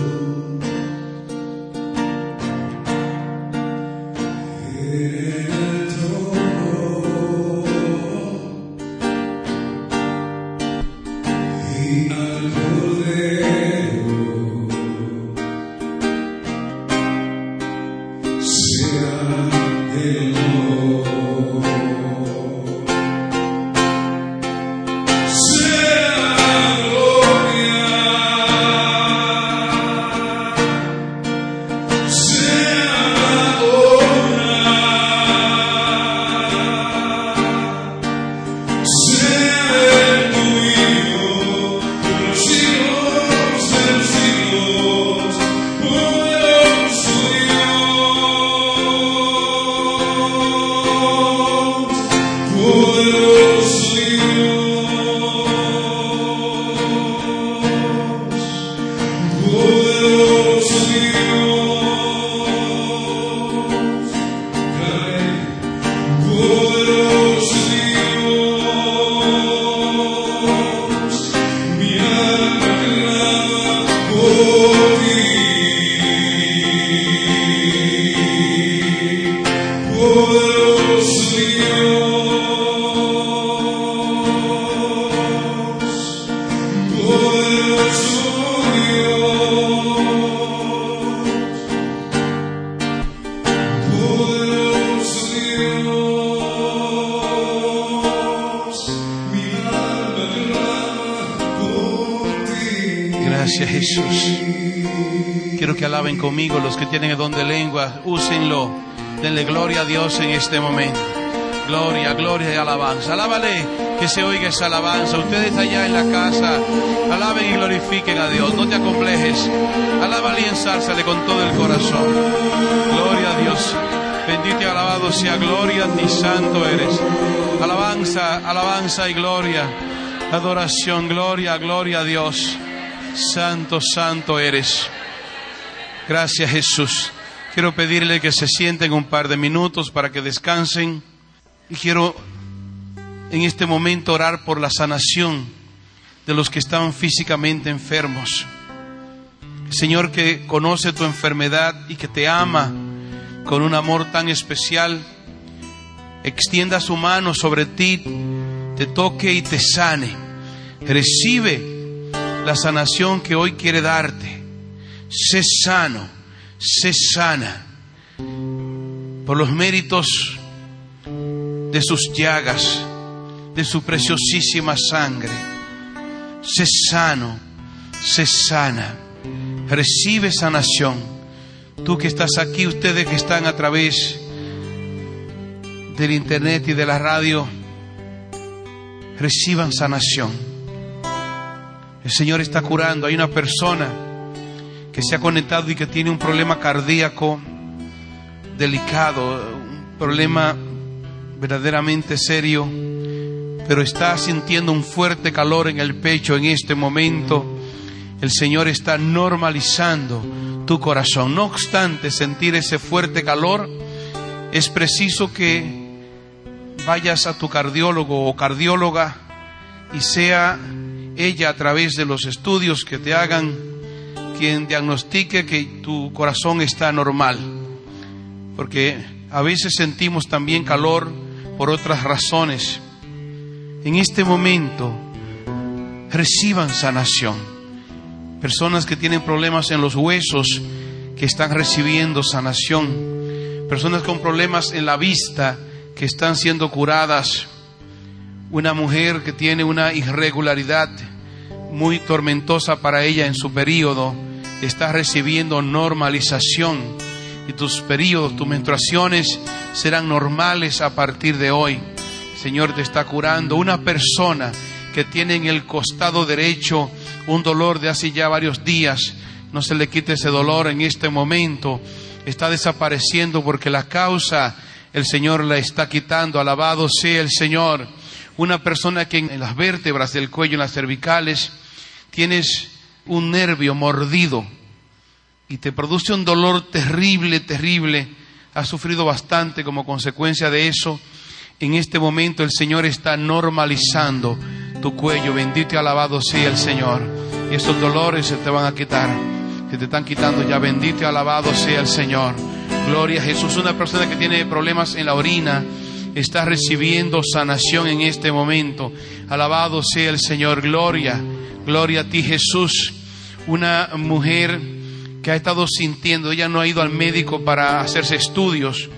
El don lengua. Úsenlo. Denle gloria a Dios en este momento. Gloria, gloria y alabanza. Alábale que se oiga esa alabanza. Ustedes allá en la casa, alaben y glorifiquen a Dios. No te acomplejes. Alábale y ensálzale con todo el corazón. Gloria a Dios. Bendito y alabado sea gloria ni santo eres. Alabanza, alabanza y gloria. Adoración, gloria, gloria a Dios. Santo, santo eres. Gracias Jesús. Quiero pedirle que se sienten un par de minutos para que descansen. Y quiero en este momento orar por la sanación de los que están físicamente enfermos. Señor que conoce tu enfermedad y que te ama con un amor tan especial, extienda su mano sobre ti, te toque y te sane. Recibe la sanación que hoy quiere darte. Sé sano, sé sana. Por los méritos de sus llagas, de su preciosísima sangre. Sé sano, sé sana. Recibe sanación. Tú que estás aquí, ustedes que están a través del internet y de la radio, reciban sanación. El Señor está curando. Hay una persona que se ha conectado y que tiene un problema cardíaco delicado, un problema verdaderamente serio, pero está sintiendo un fuerte calor en el pecho en este momento. El Señor está normalizando tu corazón. No obstante sentir ese fuerte calor, es preciso que vayas a tu cardiólogo o cardióloga y sea ella a través de los estudios que te hagan quien diagnostique que tu corazón está normal. Porque a veces sentimos también calor por otras razones. En este momento reciban sanación. Personas que tienen problemas en los huesos que están recibiendo sanación. Personas con problemas en la vista que están siendo curadas. Una mujer que tiene una irregularidad muy tormentosa para ella en su periodo está recibiendo normalización y tus periodos, tus menstruaciones serán normales a partir de hoy. Señor te está curando. Una persona que tiene en el costado derecho un dolor de hace ya varios días, no se le quite ese dolor en este momento. Está desapareciendo porque la causa el Señor la está quitando. Alabado sea el Señor. Una persona que en las vértebras del cuello, en las cervicales, tienes un nervio mordido y te produce un dolor terrible, terrible. Has sufrido bastante como consecuencia de eso. En este momento el Señor está normalizando tu cuello. Bendito y alabado sea el Señor. Y esos dolores se te van a quitar. Se te están quitando ya. Bendito y alabado sea el Señor. Gloria a Jesús. Una persona que tiene problemas en la orina está recibiendo sanación en este momento. Alabado sea el Señor. Gloria. Gloria a ti Jesús. Una mujer que ha estado sintiendo, ella no ha ido al médico para hacerse estudios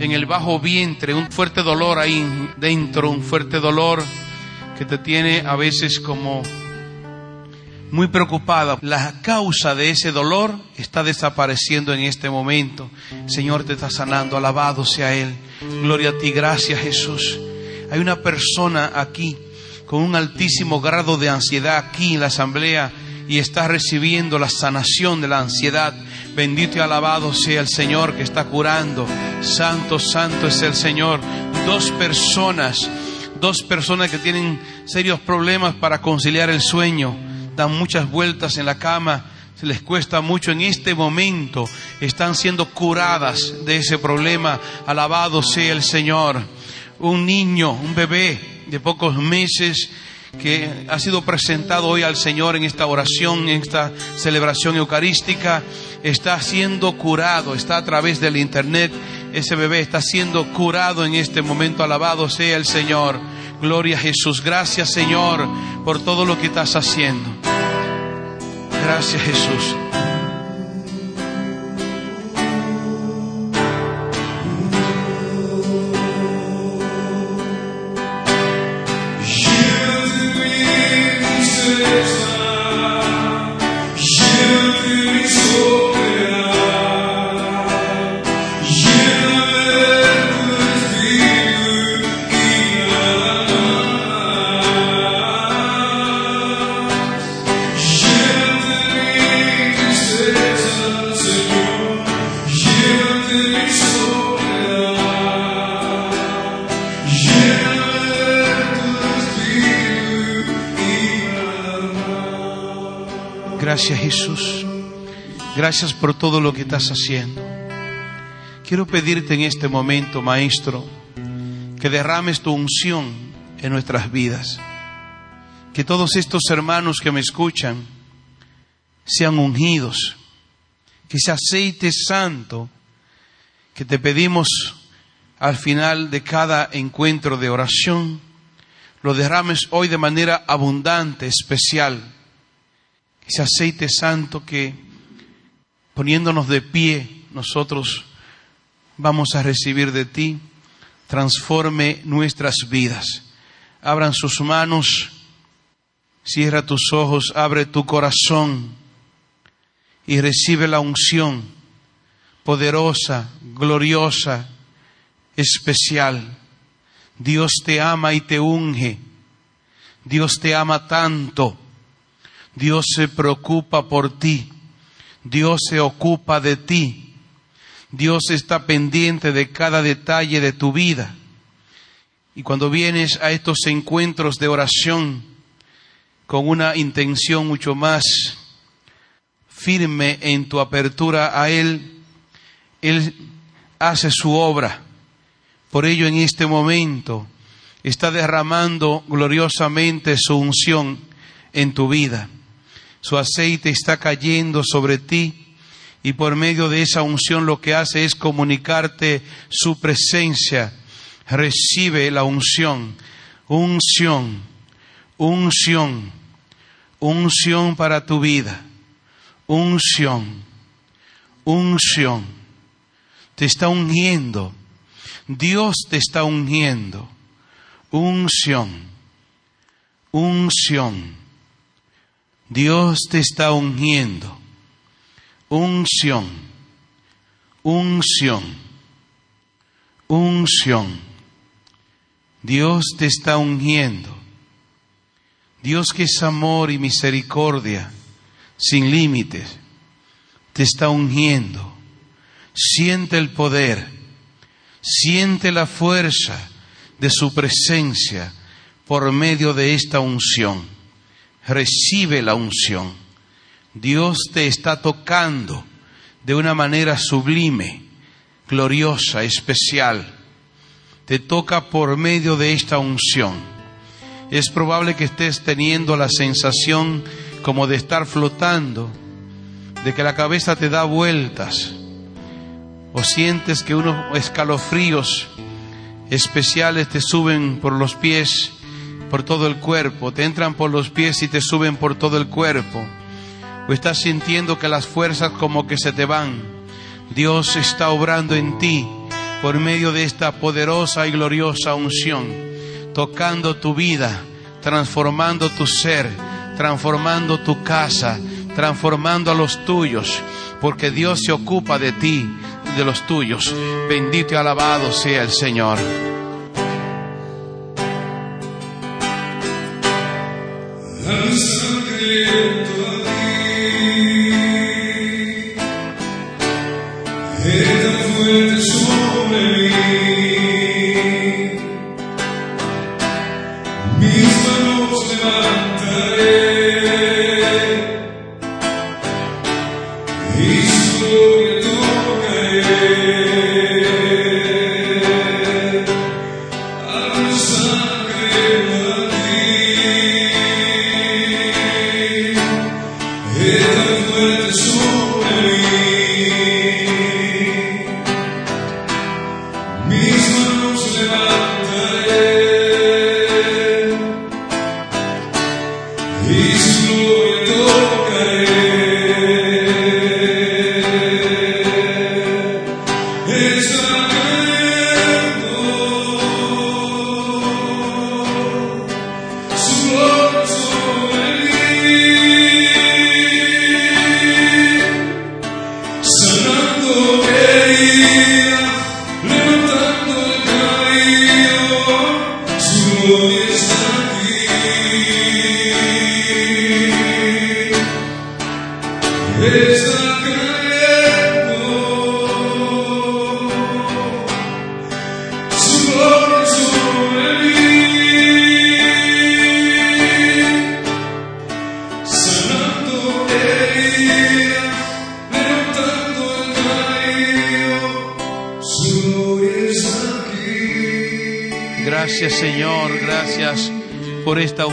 en el bajo vientre, un fuerte dolor ahí dentro, un fuerte dolor que te tiene a veces como muy preocupada. La causa de ese dolor está desapareciendo en este momento. Señor te está sanando, alabado sea Él. Gloria a ti, gracias Jesús. Hay una persona aquí con un altísimo grado de ansiedad aquí en la asamblea y está recibiendo la sanación de la ansiedad. Bendito y alabado sea el Señor que está curando. Santo, santo es el Señor. Dos personas, dos personas que tienen serios problemas para conciliar el sueño, dan muchas vueltas en la cama, se les cuesta mucho en este momento, están siendo curadas de ese problema. Alabado sea el Señor. Un niño, un bebé de pocos meses, que ha sido presentado hoy al Señor en esta oración, en esta celebración eucarística, está siendo curado, está a través del Internet, ese bebé está siendo curado en este momento, alabado sea el Señor. Gloria a Jesús, gracias Señor por todo lo que estás haciendo. Gracias Jesús. Gracias por todo lo que estás haciendo. Quiero pedirte en este momento, Maestro, que derrames tu unción en nuestras vidas. Que todos estos hermanos que me escuchan sean ungidos. Que ese aceite santo que te pedimos al final de cada encuentro de oración, lo derrames hoy de manera abundante, especial. Ese aceite santo que poniéndonos de pie nosotros vamos a recibir de ti, transforme nuestras vidas. Abran sus manos, cierra tus ojos, abre tu corazón y recibe la unción poderosa, gloriosa, especial. Dios te ama y te unge. Dios te ama tanto. Dios se preocupa por ti. Dios se ocupa de ti. Dios está pendiente de cada detalle de tu vida. Y cuando vienes a estos encuentros de oración con una intención mucho más firme en tu apertura a Él, Él hace su obra. Por ello en este momento está derramando gloriosamente su unción en tu vida. Su aceite está cayendo sobre ti y por medio de esa unción lo que hace es comunicarte su presencia. Recibe la unción, unción, unción, unción para tu vida, unción, unción. Te está ungiendo, Dios te está ungiendo, unción, unción. Dios te está ungiendo unción, unción, unción. Dios te está ungiendo. Dios que es amor y misericordia sin límites, te está ungiendo. Siente el poder, siente la fuerza de su presencia por medio de esta unción. Recibe la unción. Dios te está tocando de una manera sublime, gloriosa, especial. Te toca por medio de esta unción. Es probable que estés teniendo la sensación como de estar flotando, de que la cabeza te da vueltas, o sientes que unos escalofríos especiales te suben por los pies, por todo el cuerpo, te entran por los pies y te suben por todo el cuerpo o estás sintiendo que las fuerzas como que se te van, Dios está obrando en ti por medio de esta poderosa y gloriosa unción, tocando tu vida, transformando tu ser, transformando tu casa, transformando a los tuyos, porque Dios se ocupa de ti, de los tuyos. Bendito y alabado sea el Señor. Sanando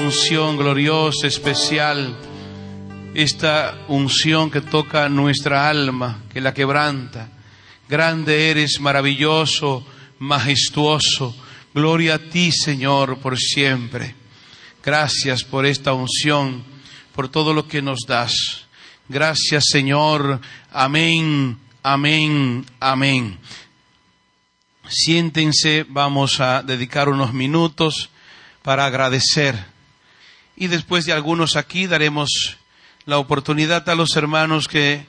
unción gloriosa, especial, esta unción que toca nuestra alma, que la quebranta. Grande eres, maravilloso, majestuoso. Gloria a ti, Señor, por siempre. Gracias por esta unción, por todo lo que nos das. Gracias, Señor. Amén, amén, amén. Siéntense, vamos a dedicar unos minutos para agradecer. Y después de algunos aquí daremos la oportunidad a los hermanos que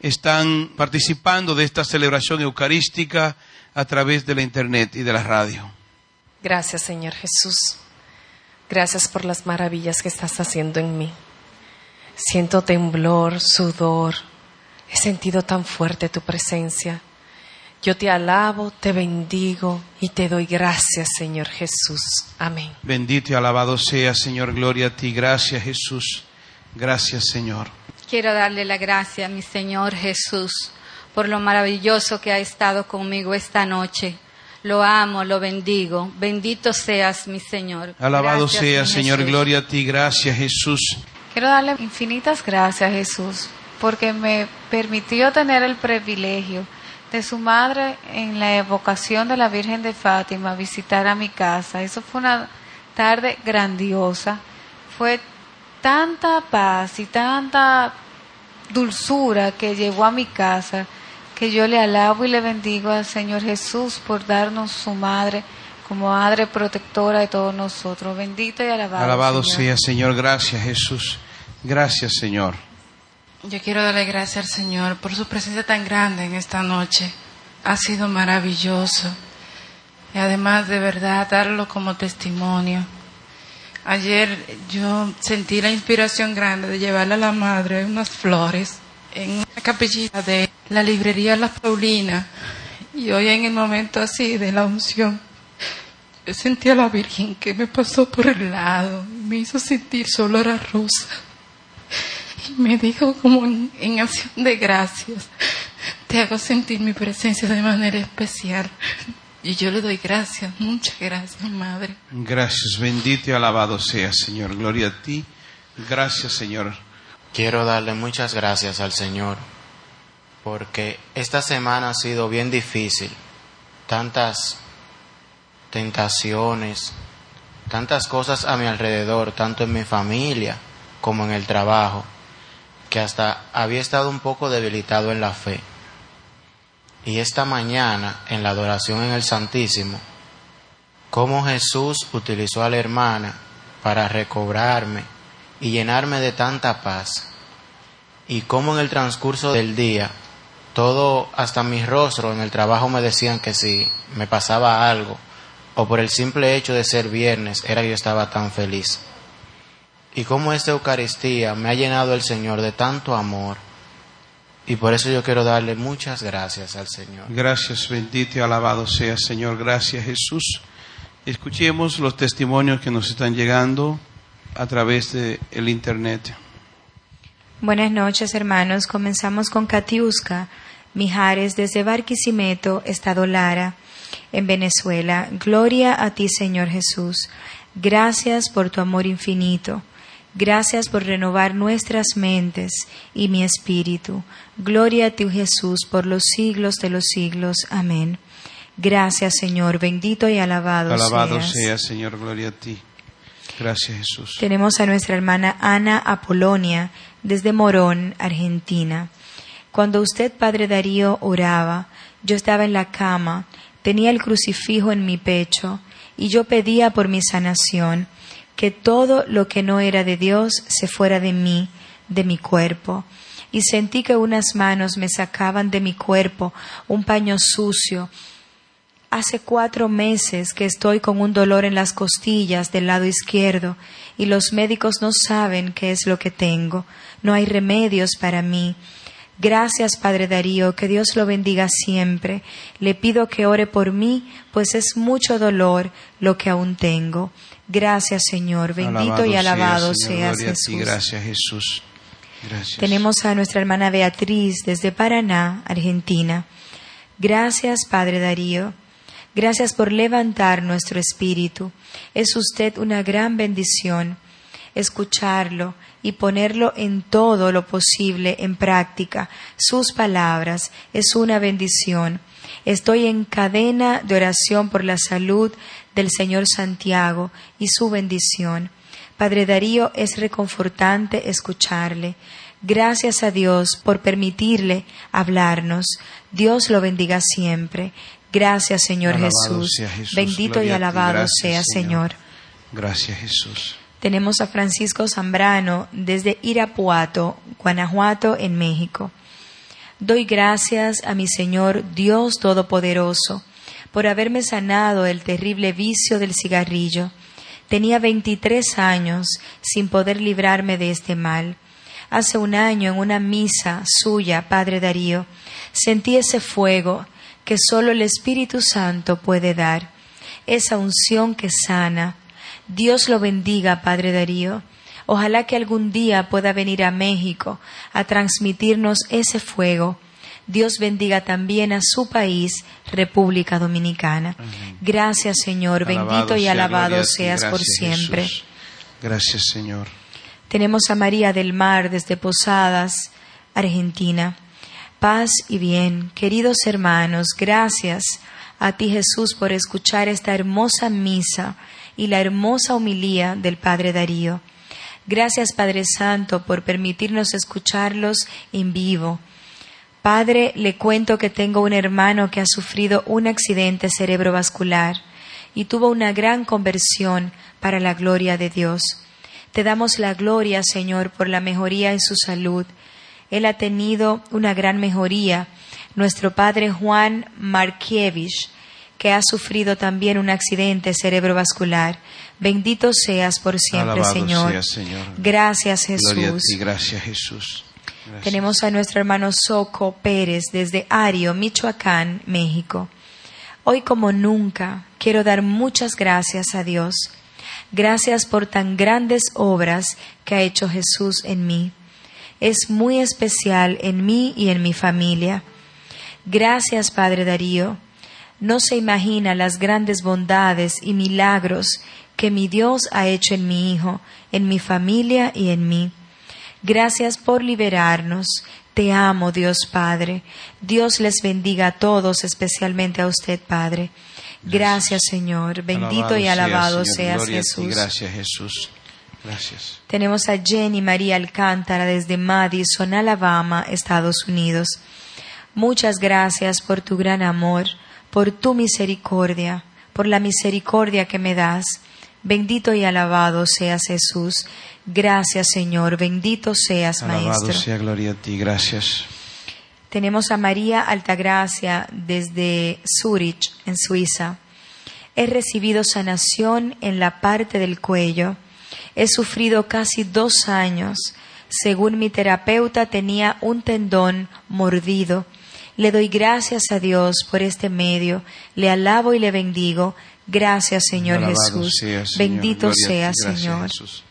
están participando de esta celebración eucarística a través de la internet y de la radio. Gracias, Señor Jesús. Gracias por las maravillas que estás haciendo en mí. Siento temblor, sudor. He sentido tan fuerte tu presencia. Yo te alabo, te bendigo y te doy gracias, Señor Jesús. Amén. Bendito y alabado sea, Señor, gloria a ti. Gracias, Jesús. Gracias, Señor. Quiero darle la gracia a mi Señor Jesús por lo maravilloso que ha estado conmigo esta noche. Lo amo, lo bendigo. Bendito seas, mi Señor. Alabado Gracias, sea, mi Señor, Jesús. gloria a ti. Gracias, Jesús. Quiero darle infinitas gracias Jesús porque me permitió tener el privilegio de su madre en la evocación de la Virgen de Fátima visitar a mi casa. Eso fue una tarde grandiosa. Fue tanta paz y tanta dulzura que llevó a mi casa que yo le alabo y le bendigo al Señor Jesús por darnos su madre como madre protectora de todos nosotros. Bendito y alabado. Alabado Señor. sea, Señor. Gracias, Jesús. Gracias, Señor. Yo quiero darle gracias al Señor por su presencia tan grande en esta noche. Ha sido maravilloso. Y además de verdad darlo como testimonio. Ayer yo sentí la inspiración grande de llevarle a la madre unas flores en una capillita de la librería La Paulina. Y hoy en el momento así de la unción, yo sentí a la Virgen que me pasó por el lado me hizo sentir su olor a rosa. Y me dijo como en, en acción de gracias, te hago sentir mi presencia de manera especial. Y yo le doy gracias, muchas gracias, Madre. Gracias, bendito y alabado sea, Señor. Gloria a ti. Gracias, Señor. Quiero darle muchas gracias al Señor porque esta semana ha sido bien difícil. Tantas tentaciones, tantas cosas a mi alrededor, tanto en mi familia como en el trabajo, que hasta había estado un poco debilitado en la fe. Y esta mañana, en la adoración en el Santísimo, cómo Jesús utilizó a la hermana para recobrarme y llenarme de tanta paz. Y cómo en el transcurso del día, todo, hasta mi rostro en el trabajo me decían que si me pasaba algo, o por el simple hecho de ser viernes, era yo estaba tan feliz. Y cómo esta Eucaristía me ha llenado el Señor de tanto amor. Y por eso yo quiero darle muchas gracias al Señor. Gracias, bendito y alabado sea, Señor. Gracias, Jesús. Escuchemos los testimonios que nos están llegando a través de el internet. Buenas noches, hermanos. Comenzamos con Katiuska Mijares desde Barquisimeto, Estado Lara, en Venezuela. Gloria a ti, Señor Jesús. Gracias por tu amor infinito. Gracias por renovar nuestras mentes y mi espíritu. Gloria a ti, Jesús, por los siglos de los siglos. Amén. Gracias, Señor. Bendito y alabado, Alabado seas. sea, Señor. Gloria a ti. Gracias, Jesús. Tenemos a nuestra hermana Ana Apolonia desde Morón, Argentina. Cuando usted, Padre Darío, oraba, yo estaba en la cama, tenía el crucifijo en mi pecho y yo pedía por mi sanación, que todo lo que no era de Dios se fuera de mí, de mi cuerpo. Y sentí que unas manos me sacaban de mi cuerpo un paño sucio, Hace cuatro meses que estoy con un dolor en las costillas del lado izquierdo y los médicos no saben qué es lo que tengo. No hay remedios para mí. Gracias, Padre Darío, que Dios lo bendiga siempre. Le pido que ore por mí, pues es mucho dolor lo que aún tengo. Gracias, Señor. Bendito y alabado Señor. seas, Gloria a ti. Jesús. Gracias, Jesús. Gracias. Tenemos a nuestra hermana Beatriz desde Paraná, Argentina. Gracias, Padre Darío. Gracias por levantar nuestro espíritu. Es usted una gran bendición escucharlo y ponerlo en todo lo posible en práctica. Sus palabras es una bendición. Estoy en cadena de oración por la salud del Señor Santiago y su bendición. Padre Darío, es reconfortante escucharle. Gracias a Dios por permitirle hablarnos. Dios lo bendiga siempre. Gracias, Señor Jesús. Bendito y Gloria alabado Gracias, sea, Señor. Señor. Gracias Jesús. Tenemos a Francisco Zambrano desde Irapuato, Guanajuato, en México. Doy gracias a mi Señor Dios Todopoderoso por haberme sanado del terrible vicio del cigarrillo. Tenía 23 años sin poder librarme de este mal. Hace un año en una misa suya, Padre Darío, sentí ese fuego que solo el Espíritu Santo puede dar, esa unción que sana. Dios lo bendiga, Padre Darío. Ojalá que algún día pueda venir a México a transmitirnos ese fuego. Dios bendiga también a su país, República Dominicana. Gracias, Señor. Bendito y alabado seas por siempre. Jesús. Gracias Señor. Tenemos a María del Mar desde Posadas, Argentina. Paz y bien, queridos hermanos, gracias a ti Jesús por escuchar esta hermosa misa y la hermosa homilía del Padre Darío. Gracias Padre Santo por permitirnos escucharlos en vivo. Padre, le cuento que tengo un hermano que ha sufrido un accidente cerebrovascular y tuvo una gran conversión para la gloria de Dios. Te damos la gloria, Señor, por la mejoría en su salud. Él ha tenido una gran mejoría. Nuestro Padre Juan Markievich, que ha sufrido también un accidente cerebrovascular. Bendito seas por siempre, Señor. seas, Señor. Gracias, Jesús. ti. Gracias Jesús. Gracias. Tenemos a nuestro hermano Soco Pérez desde Ario, Michoacán, México. Hoy como nunca quiero dar muchas gracias a Dios. Gracias por tan grandes obras que ha hecho Jesús en mí. Es muy especial en mí y en mi familia. Gracias, Padre Darío. No se imagina las grandes bondades y milagros que mi Dios ha hecho en mi Hijo, en mi familia y en mí. Gracias por liberarnos. Te amo, Dios Padre. Dios les bendiga a todos, especialmente a usted, Padre. Gracias, Señor. Bendito y alabado Señor. seas, Gloria a ti. Jesús. Gracias Jesús. Gracias. Tenemos a Jenny María Alcántara desde Madison, Alabama, Estados Unidos. Muchas gracias por tu gran amor, por tu misericordia, por la misericordia que me das. Bendito y alabado seas Jesús. Gracias Señor, bendito seas Alabado Maestro. sea gloria a ti. Gracias. Tenemos a María Altagracia desde Zurich, en Suiza. He recibido sanación en la parte del cuello. He sufrido casi dos años. Según mi terapeuta tenía un tendón mordido. Le doy gracias a Dios por este medio. Le alabo y le bendigo. Gracias Señor Alabado Jesús. sea, Señor. Bendito ti. sea Señor. Jesús.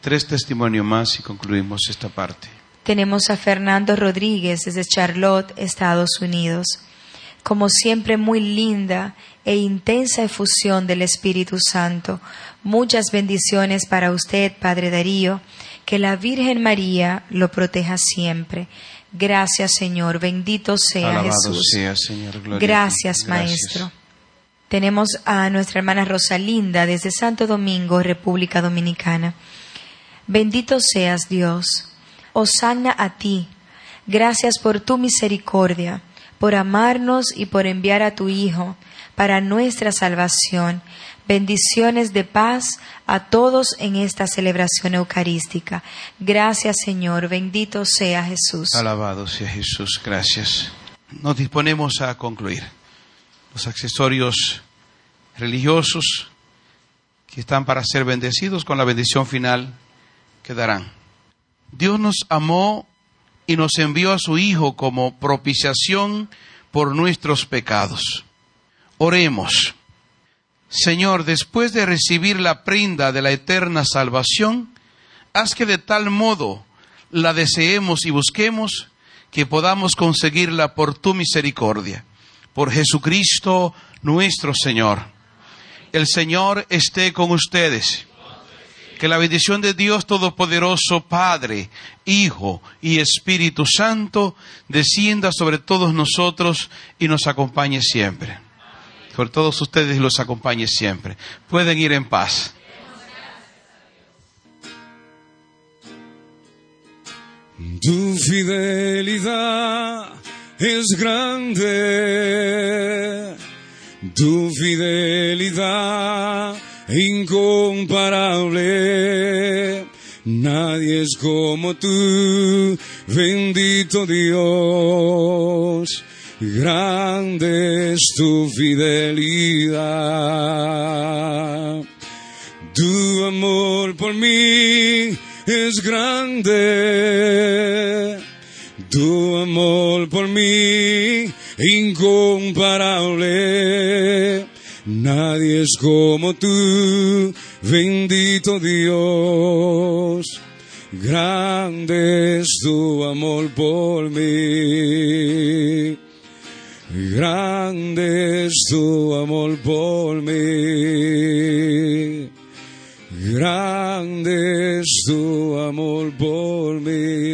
Tres testimonios más y concluimos esta parte. Tenemos a Fernando Rodríguez desde Charlotte, Estados Unidos. Como siempre, muy linda e intensa efusión del Espíritu Santo. Muchas bendiciones para usted, Padre Darío. Que la Virgen María lo proteja siempre. Gracias, Señor. Bendito sea Alabado Jesús. sea, Señor. Gloria a ti. Gracias, Maestro. Tenemos a nuestra hermana Rosalinda desde Santo Domingo, República Dominicana. Bendito seas Dios. Hosanna a ti. Gracias por tu misericordia, por amarnos y por enviar a tu Hijo para nuestra salvación. Bendiciones de paz a todos en esta celebración eucarística. Gracias Señor, bendito sea Jesús. Alabado sea Jesús. Gracias. Nos disponemos a concluir. Los accesorios religiosos que están para ser bendecidos con la bendición final que darán. Dios nos amó y nos envió a su Hijo como propiciación por nuestros pecados. Oremos. Señor, después de recibir la prenda de la eterna salvación, haz que de tal modo la deseemos y busquemos que podamos conseguirla por tu misericordia. Por Jesucristo nuestro Señor. El Señor esté con ustedes. Que la bendición de Dios Todopoderoso, Padre, Hijo y Espíritu Santo, descienda sobre todos nosotros y nos acompañe siempre. Sobre todos ustedes los acompañe siempre. Pueden ir en paz. Tu fidelidad es grande, tu fidelidad incomparable. Nadie es como tú, bendito Dios. Grande es tu fidelidad. Tu amor por mí es grande. Tu amor por mí incomparable. Nadie es como tú, bendito Dios. Grande es tu amor por mí. Grande es tu amor por mí. Grande es tu amor por mí.